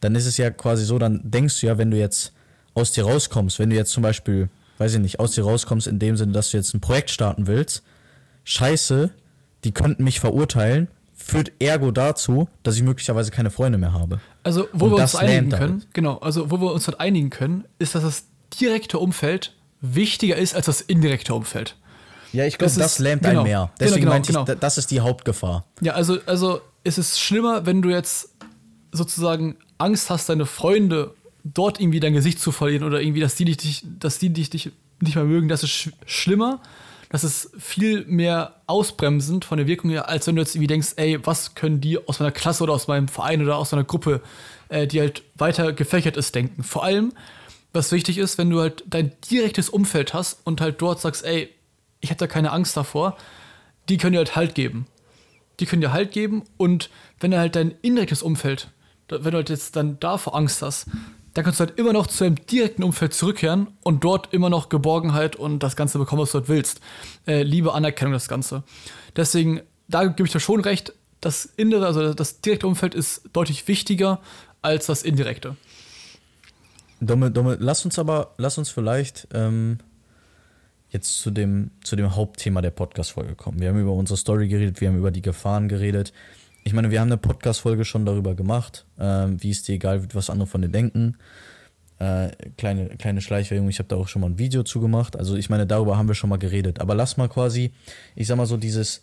dann ist es ja quasi so, dann denkst du ja, wenn du jetzt aus dir rauskommst, wenn du jetzt zum Beispiel, weiß ich nicht, aus dir rauskommst in dem Sinne, dass du jetzt ein Projekt starten willst, scheiße, die könnten mich verurteilen, führt ergo dazu, dass ich möglicherweise keine Freunde mehr habe. Also, wo Und wir uns einigen können, damit. genau, also wo wir uns halt einigen können, ist, dass das direkte Umfeld wichtiger ist als das indirekte Umfeld. Ja, ich glaube, Das das, ist- lähmt genau, einen mehr. genau, Deswegen genau, meinte ich, genau. da- das ist die Hauptgefahr. Ja, also, also es ist schlimmer, wenn du jetzt sozusagen Angst hast, deine Freunde dort irgendwie dein Gesicht zu verlieren oder irgendwie, dass die dich, dass die dich, dich nicht mehr mögen. Das ist sch schlimmer. Das ist viel mehr ausbremsend von der Wirkung her, als wenn du jetzt irgendwie denkst, ey, was können die aus meiner Klasse oder aus meinem Verein oder aus meiner Gruppe, äh, die halt weiter gefächert ist, denken. Vor allem, was wichtig ist, wenn du halt dein direktes Umfeld hast und halt dort sagst, ey, ich habe da keine Angst davor, die können dir halt Halt geben die können dir Halt geben und wenn du halt dein indirektes Umfeld, wenn du halt jetzt dann davor Angst hast, dann kannst du halt immer noch zu deinem direkten Umfeld zurückkehren und dort immer noch Geborgenheit und das Ganze bekommen, was du dort willst. Äh, Liebe, Anerkennung, das Ganze. Deswegen, da gebe ich dir schon recht, das innere, also das direkte Umfeld ist deutlich wichtiger als das indirekte. Dumme, dumme, lass uns aber, lass uns vielleicht ähm, jetzt zu dem, zu dem Hauptthema der Podcast-Folge kommen. Wir haben über unsere Story geredet, wir haben über die Gefahren geredet. Ich meine, wir haben eine Podcast-Folge schon darüber gemacht, ähm, wie es dir egal wird, was andere von dir denken. Äh, kleine, kleine Schleichwerbung, ich habe da auch schon mal ein Video zu gemacht. Also ich meine, darüber haben wir schon mal geredet. Aber lass mal quasi, ich sag mal so, dieses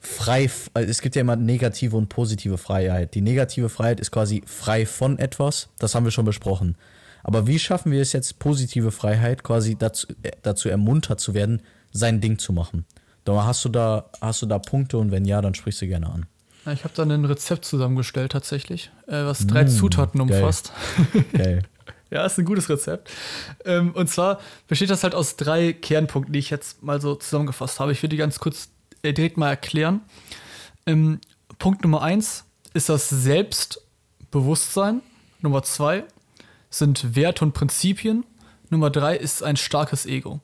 frei, also es gibt ja immer negative und positive Freiheit. Die negative Freiheit ist quasi frei von etwas, das haben wir schon besprochen. Aber wie schaffen wir es jetzt, positive Freiheit quasi dazu, äh, dazu ermuntert zu werden, sein Ding zu machen? Hast du da, hast du da Punkte und wenn ja, dann sprichst du gerne an. Ja, ich habe da ein Rezept zusammengestellt tatsächlich, äh, was drei Zutaten geil. umfasst. Geil. Ja, ist ein gutes Rezept. Ähm, und zwar besteht das halt aus drei Kernpunkten, die ich jetzt mal so zusammengefasst habe. Ich will die ganz kurz äh, direkt mal erklären. Ähm, Punkt Nummer eins ist das Selbstbewusstsein. Nummer zwei sind Werte und Prinzipien. Nummer drei ist ein starkes Ego.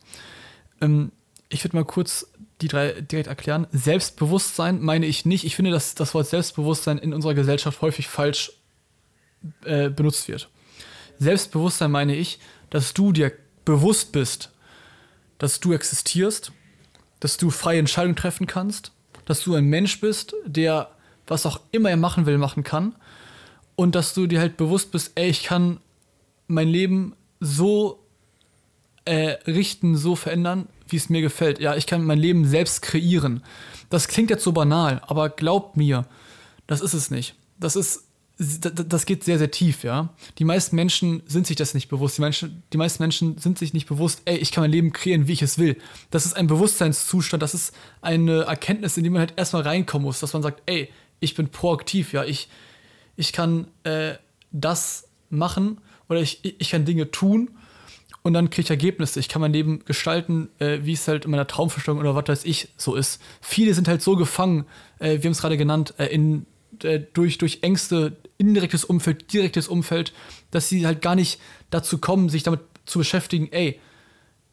Ähm, ich würde mal kurz die drei direkt erklären. Selbstbewusstsein meine ich nicht. Ich finde, dass das Wort Selbstbewusstsein in unserer Gesellschaft häufig falsch äh, benutzt wird. Selbstbewusstsein meine ich, dass du dir bewusst bist, dass du existierst, dass du freie Entscheidungen treffen kannst, dass du ein Mensch bist, der was auch immer er machen will, machen kann und dass du dir halt bewusst bist, ey, ich kann mein Leben so äh, richten, so verändern, wie es mir gefällt. Ja, ich kann mein Leben selbst kreieren. Das klingt jetzt so banal, aber glaubt mir, das ist es nicht. Das ist, das geht sehr, sehr tief, ja. Die meisten Menschen sind sich das nicht bewusst. Die, Menschen, die meisten Menschen sind sich nicht bewusst, ey, ich kann mein Leben kreieren, wie ich es will. Das ist ein Bewusstseinszustand, das ist eine Erkenntnis, in die man halt erstmal reinkommen muss, dass man sagt, ey, ich bin proaktiv, ja, ich, ich kann äh, das machen oder ich, ich kann Dinge tun und dann kriege ich Ergebnisse. Ich kann mein Leben gestalten, äh, wie es halt in meiner Traumvorstellung oder was weiß ich so ist. Viele sind halt so gefangen, äh, wir haben es gerade genannt, äh, in, äh, durch, durch Ängste, indirektes Umfeld, direktes Umfeld, dass sie halt gar nicht dazu kommen, sich damit zu beschäftigen, ey,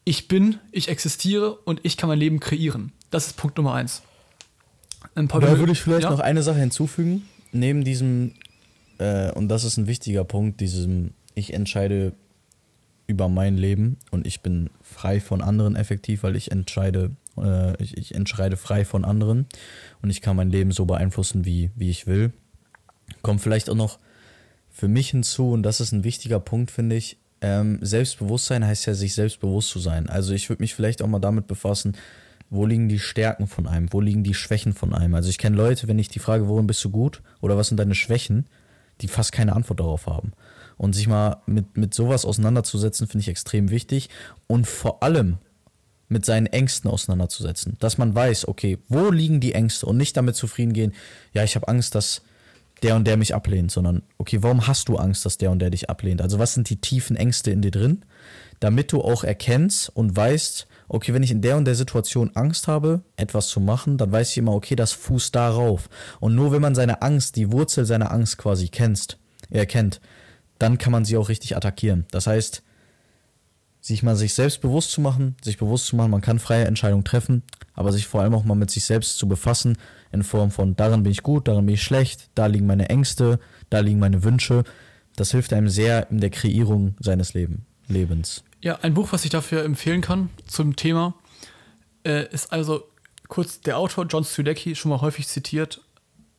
ich bin, ich existiere und ich kann mein Leben kreieren. Das ist Punkt Nummer eins. Ein paar Da würde ich vielleicht ja? noch eine Sache hinzufügen. Neben diesem, äh, und das ist ein wichtiger Punkt, diesem, ich entscheide über mein Leben und ich bin frei von anderen effektiv, weil ich entscheide, äh, ich, ich entscheide frei von anderen und ich kann mein Leben so beeinflussen, wie, wie ich will. Kommt vielleicht auch noch für mich hinzu, und das ist ein wichtiger Punkt, finde ich, ähm, Selbstbewusstsein heißt ja, sich selbstbewusst zu sein. Also ich würde mich vielleicht auch mal damit befassen, wo liegen die Stärken von einem, wo liegen die Schwächen von einem. Also ich kenne Leute, wenn ich die Frage, worin bist du gut oder was sind deine Schwächen, die fast keine Antwort darauf haben. Und sich mal mit, mit sowas auseinanderzusetzen, finde ich extrem wichtig. Und vor allem mit seinen Ängsten auseinanderzusetzen. Dass man weiß, okay, wo liegen die Ängste und nicht damit zufrieden gehen, ja, ich habe Angst, dass der und der mich ablehnt, sondern okay, warum hast du Angst, dass der und der dich ablehnt? Also was sind die tiefen Ängste in dir drin, damit du auch erkennst und weißt, okay, wenn ich in der und der Situation Angst habe, etwas zu machen, dann weiß ich immer, okay, das fußt darauf. Und nur wenn man seine Angst, die Wurzel seiner Angst quasi kennt, erkennt, dann kann man sie auch richtig attackieren. Das heißt, sich mal sich selbst bewusst zu machen, sich bewusst zu machen, man kann freie Entscheidungen treffen, aber sich vor allem auch mal mit sich selbst zu befassen, in Form von, darin bin ich gut, darin bin ich schlecht, da liegen meine Ängste, da liegen meine Wünsche. Das hilft einem sehr in der Kreierung seines Leben, Lebens. Ja, ein Buch, was ich dafür empfehlen kann zum Thema, äh, ist also kurz der Autor John Stulecki, schon mal häufig zitiert.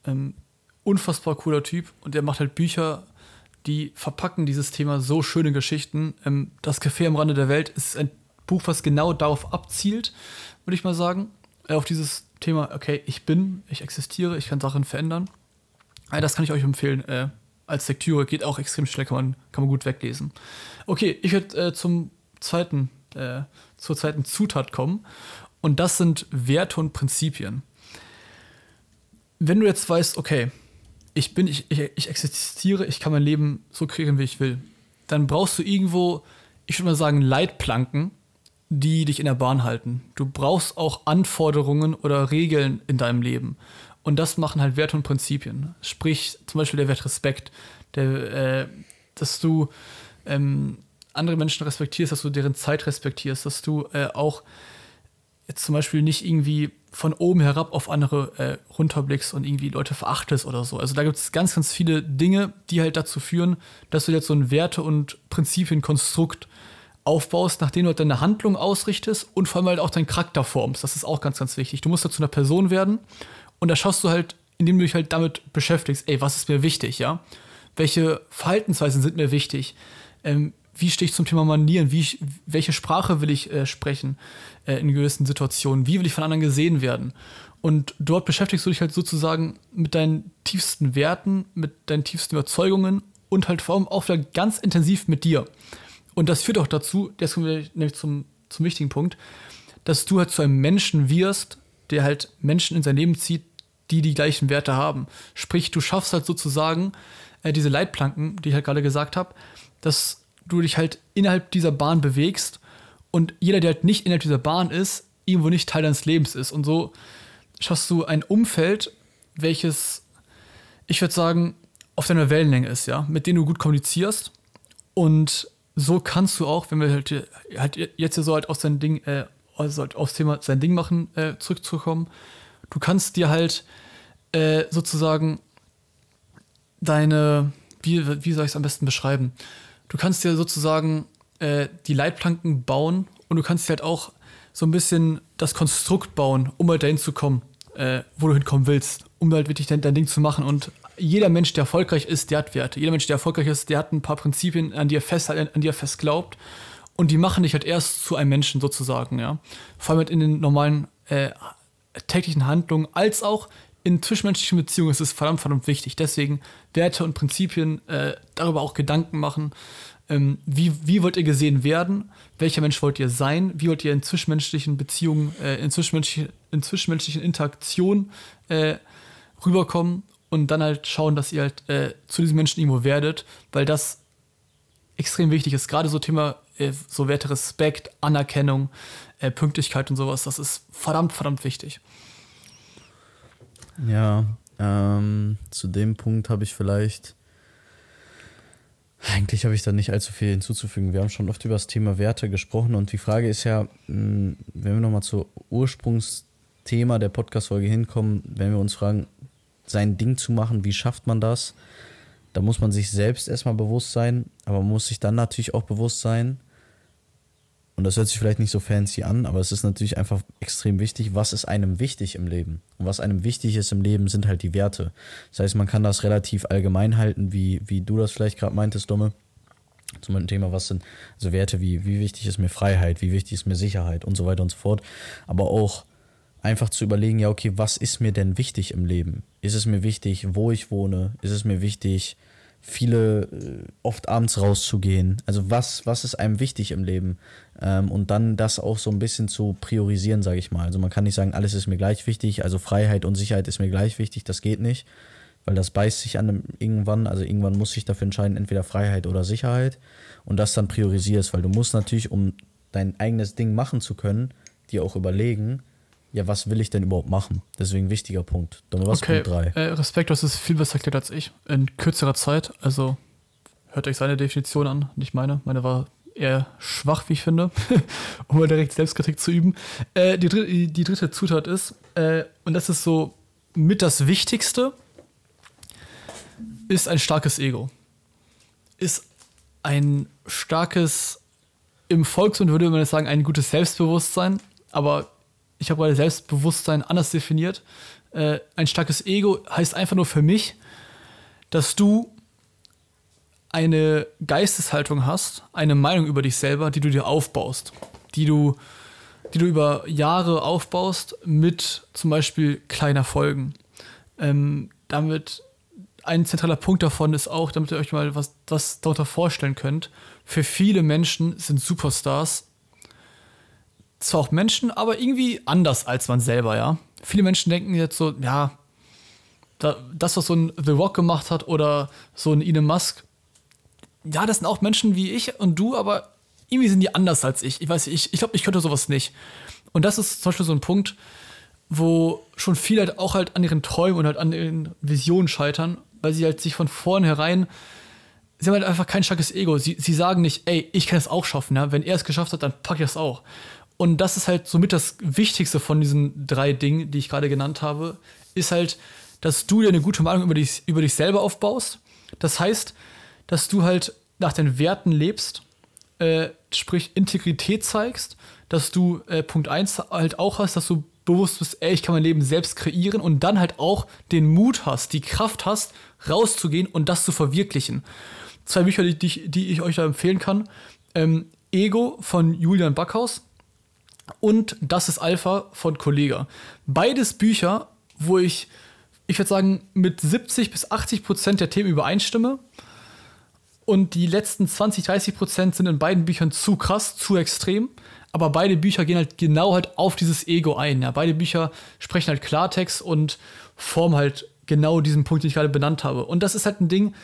Ähm, unfassbar cooler Typ und der macht halt Bücher, die verpacken dieses Thema so schöne Geschichten. Ähm, das Café am Rande der Welt ist ein Buch, was genau darauf abzielt, würde ich mal sagen. Äh, auf dieses Thema, okay, ich bin, ich existiere, ich kann Sachen verändern. Äh, das kann ich euch empfehlen. Äh, als Lektüre geht auch extrem schnell, kann man, kann man gut weglesen. Okay, ich werde äh, zum zweiten, äh, zur zweiten Zutat kommen. Und das sind Werte und Prinzipien. Wenn du jetzt weißt, okay, ich bin, ich, ich, ich existiere, ich kann mein Leben so kreieren, wie ich will, dann brauchst du irgendwo, ich würde mal sagen, Leitplanken, die dich in der Bahn halten. Du brauchst auch Anforderungen oder Regeln in deinem Leben. Und das machen halt Werte und Prinzipien. Sprich, zum Beispiel der Wert Respekt, der, äh, dass du ähm, andere Menschen respektierst, dass du deren Zeit respektierst, dass du äh, auch jetzt zum Beispiel nicht irgendwie von oben herab auf andere äh, runterblickst und irgendwie Leute verachtest oder so. Also da gibt es ganz, ganz viele Dinge, die halt dazu führen, dass du jetzt so ein Werte- und Prinzipienkonstrukt aufbaust, nachdem du halt deine Handlung ausrichtest und vor allem halt auch deinen Charakter formst. Das ist auch ganz, ganz wichtig. Du musst dazu einer Person werden und da schaust du halt, indem du dich halt damit beschäftigst, ey, was ist mir wichtig, ja? Welche Verhaltensweisen sind mir wichtig? Ähm, wie stehe ich zum Thema Manieren? Wie ich, welche Sprache will ich äh, sprechen äh, in gewissen Situationen? Wie will ich von anderen gesehen werden? Und dort beschäftigst du dich halt sozusagen mit deinen tiefsten Werten, mit deinen tiefsten Überzeugungen und halt vor allem auch wieder ganz intensiv mit dir. Und das führt auch dazu, jetzt kommen wir nämlich zum, zum wichtigen Punkt, dass du halt zu einem Menschen wirst, der halt Menschen in sein Leben zieht, die die gleichen Werte haben. Sprich, du schaffst halt sozusagen äh, diese Leitplanken, die ich halt gerade gesagt habe, dass du dich halt innerhalb dieser Bahn bewegst und jeder, der halt nicht innerhalb dieser Bahn ist, irgendwo nicht Teil deines Lebens ist. Und so schaffst du ein Umfeld, welches, ich würde sagen, auf deiner Wellenlänge ist, ja, mit dem du gut kommunizierst. Und so kannst du auch, wenn wir halt, halt jetzt hier so halt aus dein Ding, äh, also halt aufs Thema sein Ding machen, äh, zurückzukommen, du kannst dir halt äh, sozusagen deine, wie, wie soll ich es am besten beschreiben? Du kannst dir sozusagen äh, die Leitplanken bauen und du kannst dir halt auch so ein bisschen das Konstrukt bauen, um halt dahin zu kommen, äh, wo du hinkommen willst, um halt wirklich dein, dein Ding zu machen. Und jeder Mensch, der erfolgreich ist, der hat Werte. Jeder Mensch, der erfolgreich ist, der hat ein paar Prinzipien, an die er fest, fest glaubt. Und die machen dich halt erst zu einem Menschen sozusagen, ja. Vor allem halt in den normalen äh, täglichen Handlungen, als auch in zwischenmenschlichen Beziehungen ist es verdammt, verdammt wichtig. Deswegen Werte und Prinzipien, äh, darüber auch Gedanken machen. Ähm, wie, wie wollt ihr gesehen werden? Welcher Mensch wollt ihr sein? Wie wollt ihr in zwischenmenschlichen Beziehungen, äh, in, zwischenmenschlichen, in zwischenmenschlichen Interaktionen äh, rüberkommen? Und dann halt schauen, dass ihr halt äh, zu diesen Menschen irgendwo werdet, weil das extrem wichtig ist. Gerade so Thema, äh, so Werte Respekt, Anerkennung, äh, Pünktlichkeit und sowas, das ist verdammt, verdammt wichtig. Ja, ähm, zu dem Punkt habe ich vielleicht. Eigentlich habe ich da nicht allzu viel hinzuzufügen. Wir haben schon oft über das Thema Werte gesprochen und die Frage ist ja, hm, wenn wir nochmal zum Ursprungsthema der Podcast-Folge hinkommen, wenn wir uns fragen, sein Ding zu machen, wie schafft man das? Da muss man sich selbst erstmal bewusst sein, aber man muss sich dann natürlich auch bewusst sein, und das hört sich vielleicht nicht so fancy an, aber es ist natürlich einfach extrem wichtig, was ist einem wichtig im Leben. Und was einem wichtig ist im Leben, sind halt die Werte. Das heißt, man kann das relativ allgemein halten, wie, wie du das vielleicht gerade meintest, Dumme. Zum Thema, was sind also Werte wie, wie wichtig ist mir Freiheit, wie wichtig ist mir Sicherheit und so weiter und so fort. Aber auch einfach zu überlegen, ja, okay, was ist mir denn wichtig im Leben? Ist es mir wichtig, wo ich wohne? Ist es mir wichtig, viele äh, oft abends rauszugehen. Also was, was ist einem wichtig im Leben? Ähm, und dann das auch so ein bisschen zu priorisieren, sage ich mal. Also man kann nicht sagen, alles ist mir gleich wichtig, also Freiheit und Sicherheit ist mir gleich wichtig, das geht nicht, weil das beißt sich an irgendwann, also irgendwann muss sich dafür entscheiden, entweder Freiheit oder Sicherheit und das dann priorisierst, weil du musst natürlich, um dein eigenes Ding machen zu können, dir auch überlegen, ja, was will ich denn überhaupt machen? Deswegen wichtiger Punkt. Dann was okay, Punkt 3. Äh, Respekt, hast es viel besser erklärt als ich. In kürzerer Zeit. Also hört euch seine Definition an, nicht meine. Meine war eher schwach, wie ich finde, um mal direkt Selbstkritik zu üben. Äh, die, die, dritte Zutat ist, äh, und das ist so mit das Wichtigste, ist ein starkes Ego. Ist ein starkes, im Volksmund würde man sagen, ein gutes Selbstbewusstsein, aber ich habe gerade Selbstbewusstsein anders definiert. Äh, ein starkes Ego heißt einfach nur für mich, dass du eine Geisteshaltung hast, eine Meinung über dich selber, die du dir aufbaust, die du, die du über Jahre aufbaust mit zum Beispiel kleiner Folgen. Ähm, damit ein zentraler Punkt davon ist auch, damit ihr euch mal was, was darunter vorstellen könnt. Für viele Menschen sind Superstars zwar auch Menschen, aber irgendwie anders als man selber, ja. Viele Menschen denken jetzt so, ja, das, was so ein The Rock gemacht hat oder so ein Elon Musk, ja, das sind auch Menschen wie ich und du, aber irgendwie sind die anders als ich. Ich weiß ich, ich glaube, ich könnte sowas nicht. Und das ist zum Beispiel so ein Punkt, wo schon viele halt auch halt an ihren Träumen und halt an ihren Visionen scheitern, weil sie halt sich von vornherein, sie haben halt einfach kein starkes Ego. Sie, sie sagen nicht, ey, ich kann es auch schaffen, ja. Wenn er es geschafft hat, dann packe ich es auch. Und das ist halt somit das Wichtigste von diesen drei Dingen, die ich gerade genannt habe, ist halt, dass du dir eine gute Meinung über dich, über dich selber aufbaust. Das heißt, dass du halt nach den Werten lebst, äh, sprich Integrität zeigst, dass du äh, Punkt 1 halt auch hast, dass du bewusst bist, ey, ich kann mein Leben selbst kreieren und dann halt auch den Mut hast, die Kraft hast, rauszugehen und das zu verwirklichen. Zwei Bücher, die, die, die ich euch da empfehlen kann. Ähm, Ego von Julian Backhaus, und Das ist Alpha von Kollega. Beides Bücher, wo ich, ich würde sagen, mit 70 bis 80 Prozent der Themen übereinstimme. Und die letzten 20, 30 Prozent sind in beiden Büchern zu krass, zu extrem. Aber beide Bücher gehen halt genau halt auf dieses Ego ein. Ja. Beide Bücher sprechen halt Klartext und formen halt genau diesen Punkt, den ich gerade benannt habe. Und das ist halt ein Ding,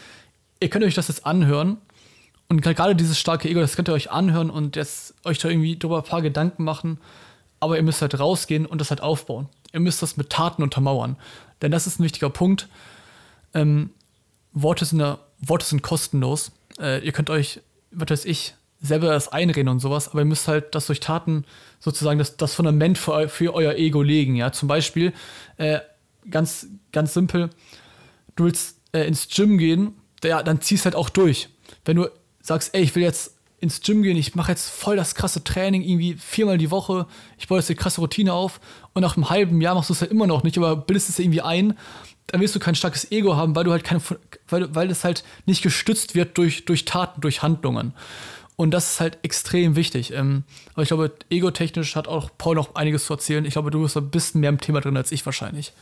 ihr könnt euch das jetzt anhören und gerade dieses starke Ego, das könnt ihr euch anhören und jetzt euch da irgendwie drüber ein paar Gedanken machen. Aber ihr müsst halt rausgehen und das halt aufbauen. Ihr müsst das mit Taten untermauern. Denn das ist ein wichtiger Punkt. Ähm, Worte, sind ja, Worte sind kostenlos. Äh, ihr könnt euch, was weiß ich, selber das einreden und sowas, aber ihr müsst halt das durch Taten sozusagen das, das Fundament für, für euer Ego legen. Ja? Zum Beispiel, äh, ganz, ganz simpel, du willst äh, ins Gym gehen, ja, dann ziehst halt auch durch. Wenn du sagst, ey, ich will jetzt ins Gym gehen, ich mache jetzt voll das krasse Training, irgendwie viermal die Woche, ich baue jetzt eine krasse Routine auf und nach einem halben Jahr machst du es ja immer noch nicht, aber bildest es irgendwie ein, dann wirst du kein starkes Ego haben, weil du halt keine, weil, weil es halt nicht gestützt wird durch, durch Taten, durch Handlungen. Und das ist halt extrem wichtig. Ähm, aber ich glaube, egotechnisch hat auch Paul noch einiges zu erzählen. Ich glaube, du bist ein bisschen mehr im Thema drin als ich wahrscheinlich.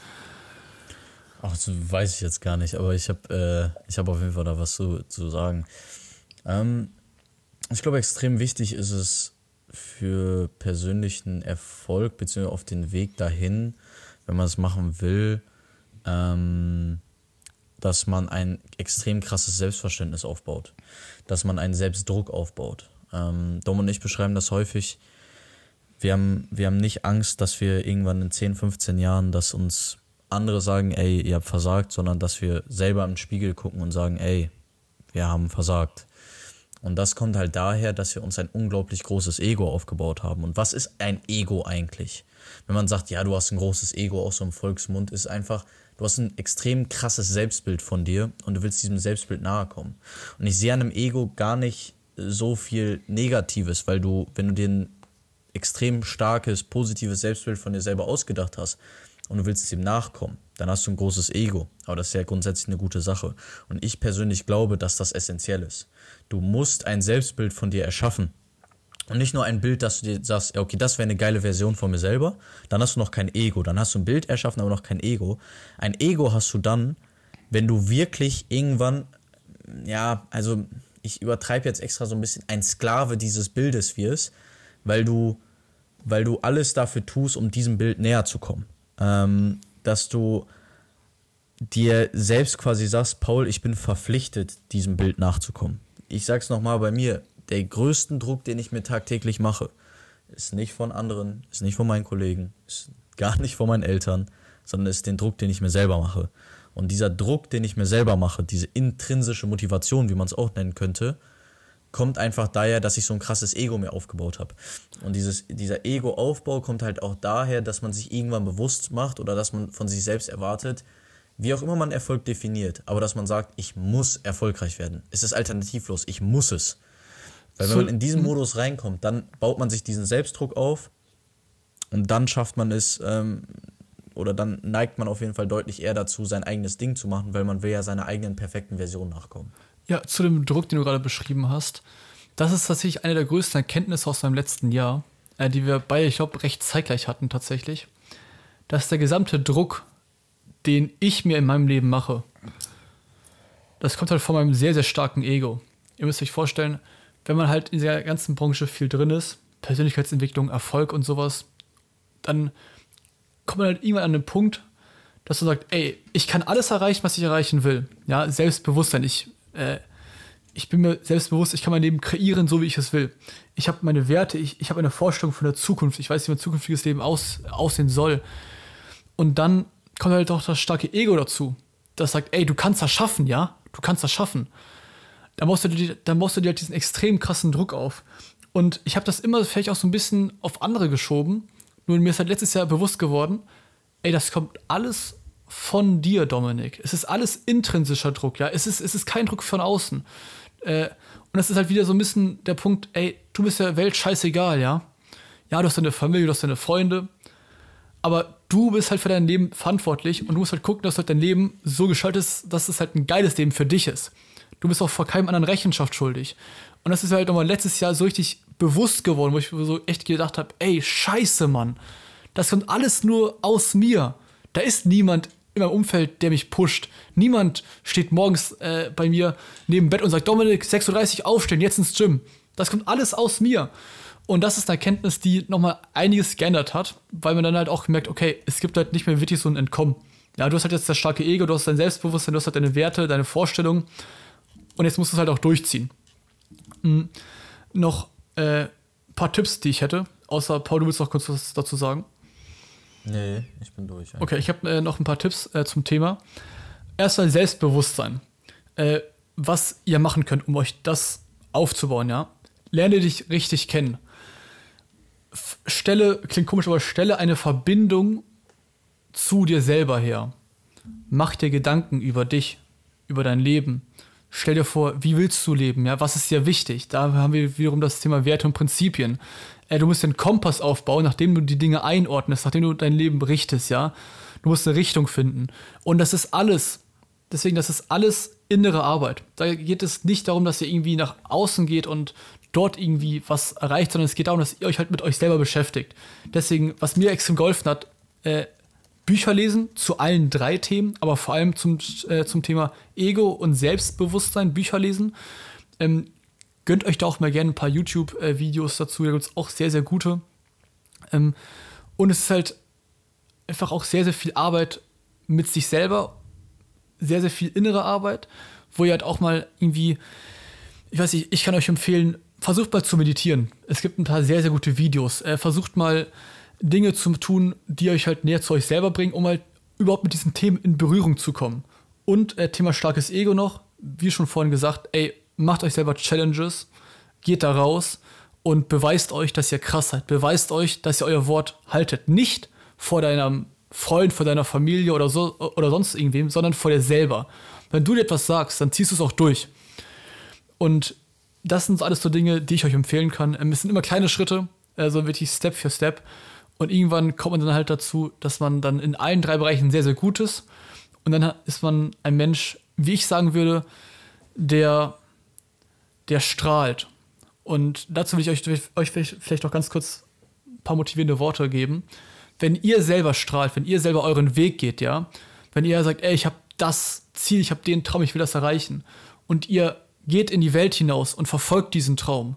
Ach, das weiß ich jetzt gar nicht, aber ich habe äh, hab auf jeden Fall da was zu, zu sagen. Ähm, ich glaube, extrem wichtig ist es für persönlichen Erfolg beziehungsweise auf den Weg dahin, wenn man es machen will, ähm, dass man ein extrem krasses Selbstverständnis aufbaut, dass man einen Selbstdruck aufbaut. Ähm, Dom und ich beschreiben das häufig. Wir haben, wir haben nicht Angst, dass wir irgendwann in 10, 15 Jahren, dass uns andere sagen, ey, ihr habt versagt, sondern dass wir selber im Spiegel gucken und sagen, ey, wir haben versagt. Und das kommt halt daher, dass wir uns ein unglaublich großes Ego aufgebaut haben. Und was ist ein Ego eigentlich? Wenn man sagt, ja, du hast ein großes Ego, auch so im Volksmund, ist einfach, du hast ein extrem krasses Selbstbild von dir und du willst diesem Selbstbild nahe kommen. Und ich sehe an einem Ego gar nicht so viel Negatives, weil du, wenn du dir ein extrem starkes, positives Selbstbild von dir selber ausgedacht hast und du willst dem nachkommen, dann hast du ein großes Ego. Aber das ist ja grundsätzlich eine gute Sache. Und ich persönlich glaube, dass das essentiell ist. Du musst ein Selbstbild von dir erschaffen. Und nicht nur ein Bild, dass du dir sagst, okay, das wäre eine geile Version von mir selber, dann hast du noch kein Ego. Dann hast du ein Bild erschaffen, aber noch kein Ego. Ein Ego hast du dann, wenn du wirklich irgendwann, ja, also ich übertreibe jetzt extra so ein bisschen, ein Sklave dieses Bildes wirst, weil du, weil du alles dafür tust, um diesem Bild näher zu kommen. Ähm, dass du dir selbst quasi sagst, Paul, ich bin verpflichtet, diesem Bild nachzukommen. Ich sag's nochmal bei mir, der größte Druck, den ich mir tagtäglich mache, ist nicht von anderen, ist nicht von meinen Kollegen, ist gar nicht von meinen Eltern, sondern ist den Druck, den ich mir selber mache. Und dieser Druck, den ich mir selber mache, diese intrinsische Motivation, wie man es auch nennen könnte, kommt einfach daher, dass ich so ein krasses Ego mir aufgebaut habe. Und dieses, dieser Ego-Aufbau kommt halt auch daher, dass man sich irgendwann bewusst macht oder dass man von sich selbst erwartet, wie auch immer man Erfolg definiert, aber dass man sagt, ich muss erfolgreich werden. Es ist alternativlos, ich muss es. Weil wenn man in diesen Modus reinkommt, dann baut man sich diesen Selbstdruck auf und dann schafft man es, ähm, oder dann neigt man auf jeden Fall deutlich eher dazu, sein eigenes Ding zu machen, weil man will ja seiner eigenen perfekten Version nachkommen. Ja, zu dem Druck, den du gerade beschrieben hast. Das ist tatsächlich eine der größten Erkenntnisse aus meinem letzten Jahr, äh, die wir beide, ich glaube, recht zeitgleich hatten tatsächlich. Dass der gesamte Druck, den ich mir in meinem Leben mache, das kommt halt von meinem sehr, sehr starken Ego. Ihr müsst euch vorstellen, wenn man halt in der ganzen Branche viel drin ist, Persönlichkeitsentwicklung, Erfolg und sowas, dann kommt man halt irgendwann an den Punkt, dass du sagst, ey, ich kann alles erreichen, was ich erreichen will. Ja, Selbstbewusstsein. Ich, äh, ich bin mir selbstbewusst, ich kann mein Leben kreieren, so wie ich es will. Ich habe meine Werte, ich, ich habe eine Vorstellung von der Zukunft. Ich weiß, wie mein zukünftiges Leben aus, aussehen soll. Und dann kommt halt auch das starke Ego dazu, das sagt, ey, du kannst das schaffen, ja? Du kannst das schaffen. Da baust du dir, da baust du dir halt diesen extrem krassen Druck auf. Und ich habe das immer vielleicht auch so ein bisschen auf andere geschoben. Nur mir ist halt letztes Jahr bewusst geworden, ey, das kommt alles von dir, Dominik. Es ist alles intrinsischer Druck, ja. Es ist, es ist kein Druck von außen. Äh, und das ist halt wieder so ein bisschen der Punkt, ey, du bist der Welt scheißegal, ja. Ja, du hast deine Familie, du hast deine Freunde, aber du bist halt für dein Leben verantwortlich und du musst halt gucken, dass halt dein Leben so gestaltest, dass es halt ein geiles Leben für dich ist. Du bist auch vor keinem anderen Rechenschaft schuldig. Und das ist halt nochmal letztes Jahr so richtig bewusst geworden, wo ich so echt gedacht habe, ey, scheiße, Mann. Das kommt alles nur aus mir. Da ist niemand in meinem Umfeld, der mich pusht. Niemand steht morgens äh, bei mir neben Bett und sagt, Dominik, 6.30 Uhr aufstehen, jetzt ins Gym. Das kommt alles aus mir. Und das ist eine Erkenntnis, die nochmal einiges geändert hat, weil man dann halt auch gemerkt, okay, es gibt halt nicht mehr wirklich so ein Entkommen. Ja, du hast halt jetzt das starke Ego, du hast dein Selbstbewusstsein, du hast halt deine Werte, deine Vorstellungen. Und jetzt musst du es halt auch durchziehen. Hm. Noch äh, ein paar Tipps, die ich hätte. Außer, Paul, du willst noch kurz was dazu sagen. Nee, ich bin durch. Okay, ich habe äh, noch ein paar Tipps äh, zum Thema. Erstmal Selbstbewusstsein. Äh, was ihr machen könnt, um euch das aufzubauen, ja. Lerne dich richtig kennen. F stelle, klingt komisch, aber stelle eine Verbindung zu dir selber her. Mach dir Gedanken über dich, über dein Leben. Stell dir vor, wie willst du leben? Ja, was ist dir wichtig? Da haben wir wiederum das Thema Werte und Prinzipien. Äh, du musst den Kompass aufbauen, nachdem du die Dinge einordnest, nachdem du dein Leben richtest, ja. Du musst eine Richtung finden. Und das ist alles, deswegen, das ist alles innere Arbeit. Da geht es nicht darum, dass ihr irgendwie nach außen geht und dort irgendwie was erreicht, sondern es geht darum, dass ihr euch halt mit euch selber beschäftigt. Deswegen, was mir extrem geholfen hat, äh, Bücher lesen zu allen drei Themen, aber vor allem zum, äh, zum Thema Ego und Selbstbewusstsein, Bücher lesen. Ähm, gönnt euch da auch mal gerne ein paar YouTube-Videos dazu, da gibt es auch sehr, sehr gute. Ähm, und es ist halt einfach auch sehr, sehr viel Arbeit mit sich selber, sehr, sehr viel innere Arbeit, wo ihr halt auch mal irgendwie, ich weiß nicht, ich kann euch empfehlen, versucht mal zu meditieren. Es gibt ein paar sehr, sehr gute Videos. Äh, versucht mal Dinge zu tun, die euch halt näher zu euch selber bringen, um halt überhaupt mit diesen Themen in Berührung zu kommen. Und äh, Thema starkes Ego noch, wie schon vorhin gesagt, ey, macht euch selber Challenges, geht da raus und beweist euch, dass ihr krass seid. Beweist euch, dass ihr euer Wort haltet. Nicht vor deinem Freund, vor deiner Familie oder so oder sonst irgendwem, sondern vor dir selber. Wenn du dir etwas sagst, dann ziehst du es auch durch. Und das sind alles so Dinge, die ich euch empfehlen kann. Ähm, es sind immer kleine Schritte, also wirklich Step für Step. Und irgendwann kommt man dann halt dazu, dass man dann in allen drei Bereichen sehr, sehr gut ist. Und dann ist man ein Mensch, wie ich sagen würde, der, der strahlt. Und dazu will ich euch, euch vielleicht noch ganz kurz ein paar motivierende Worte geben. Wenn ihr selber strahlt, wenn ihr selber euren Weg geht, ja, wenn ihr sagt, ey, ich habe das Ziel, ich habe den Traum, ich will das erreichen, und ihr geht in die Welt hinaus und verfolgt diesen Traum,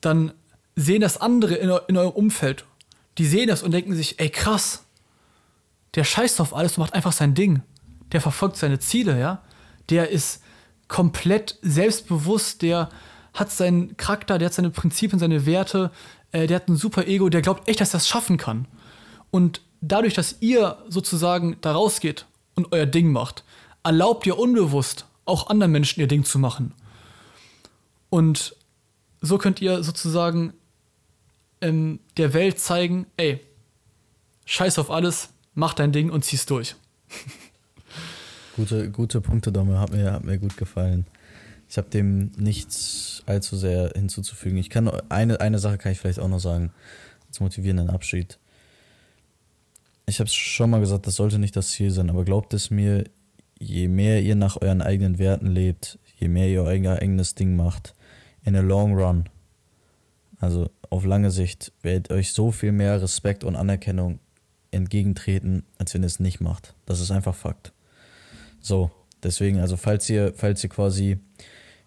dann sehen das andere in, in eurem Umfeld. Die sehen das und denken sich, ey, krass, der scheißt auf alles und macht einfach sein Ding. Der verfolgt seine Ziele, ja. Der ist komplett selbstbewusst, der hat seinen Charakter, der hat seine Prinzipien, seine Werte, äh, der hat ein super Ego, der glaubt echt, dass er das schaffen kann. Und dadurch, dass ihr sozusagen da rausgeht und euer Ding macht, erlaubt ihr unbewusst auch anderen Menschen ihr Ding zu machen. Und so könnt ihr sozusagen ähm, der Welt zeigen, ey, scheiß auf alles, mach dein Ding und zieh's durch. Gute, gute Punkte, Domme, hat mir, hat mir gut gefallen. Ich habe dem nichts allzu sehr hinzuzufügen. Ich kann eine, eine Sache kann ich vielleicht auch noch sagen, als motivierenden Abschied. Ich habe es schon mal gesagt, das sollte nicht das Ziel sein, aber glaubt es mir, je mehr ihr nach euren eigenen Werten lebt, je mehr ihr euer eigenes Ding macht, in a long run, also auf lange Sicht, werdet euch so viel mehr Respekt und Anerkennung entgegentreten, als wenn ihr es nicht macht. Das ist einfach Fakt. So, deswegen, also falls ihr, falls ihr quasi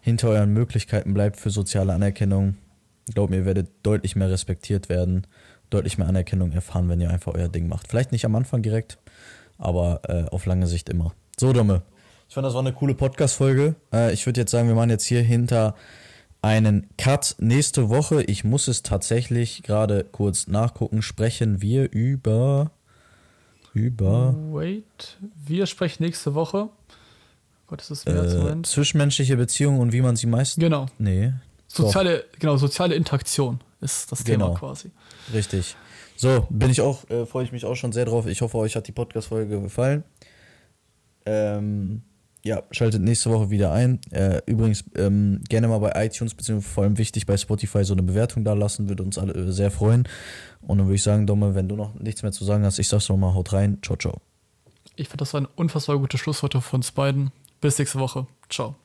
hinter euren Möglichkeiten bleibt für soziale Anerkennung, glaubt mir, ihr werdet deutlich mehr respektiert werden, deutlich mehr Anerkennung erfahren, wenn ihr einfach euer Ding macht. Vielleicht nicht am Anfang direkt, aber äh, auf lange Sicht immer. So, Dumme. Ich fand, das war eine coole Podcast-Folge. Äh, ich würde jetzt sagen, wir machen jetzt hier hinter einen Cut. Nächste Woche, ich muss es tatsächlich gerade kurz nachgucken, sprechen wir über. Über. Wait, wir sprechen nächste Woche. Gott, ist das März, äh, Zwischenmenschliche Beziehungen und wie man sie meist. Genau. Nee. Soziale, genau, soziale Interaktion ist das Thema genau. quasi. Richtig. So, bin ich auch, äh, freue ich mich auch schon sehr drauf. Ich hoffe, euch hat die Podcast-Folge gefallen. Ähm, ja, schaltet nächste Woche wieder ein. Äh, übrigens, ähm, gerne mal bei iTunes, beziehungsweise vor allem wichtig bei Spotify so eine Bewertung da lassen, würde uns alle äh, sehr freuen. Und dann würde ich sagen, Domme, wenn du noch nichts mehr zu sagen hast, ich sag's nochmal, haut rein. Ciao, ciao. Ich fand, das war ein unfassbar gutes Schlusswort von uns beiden. Bis nächste Woche. Ciao.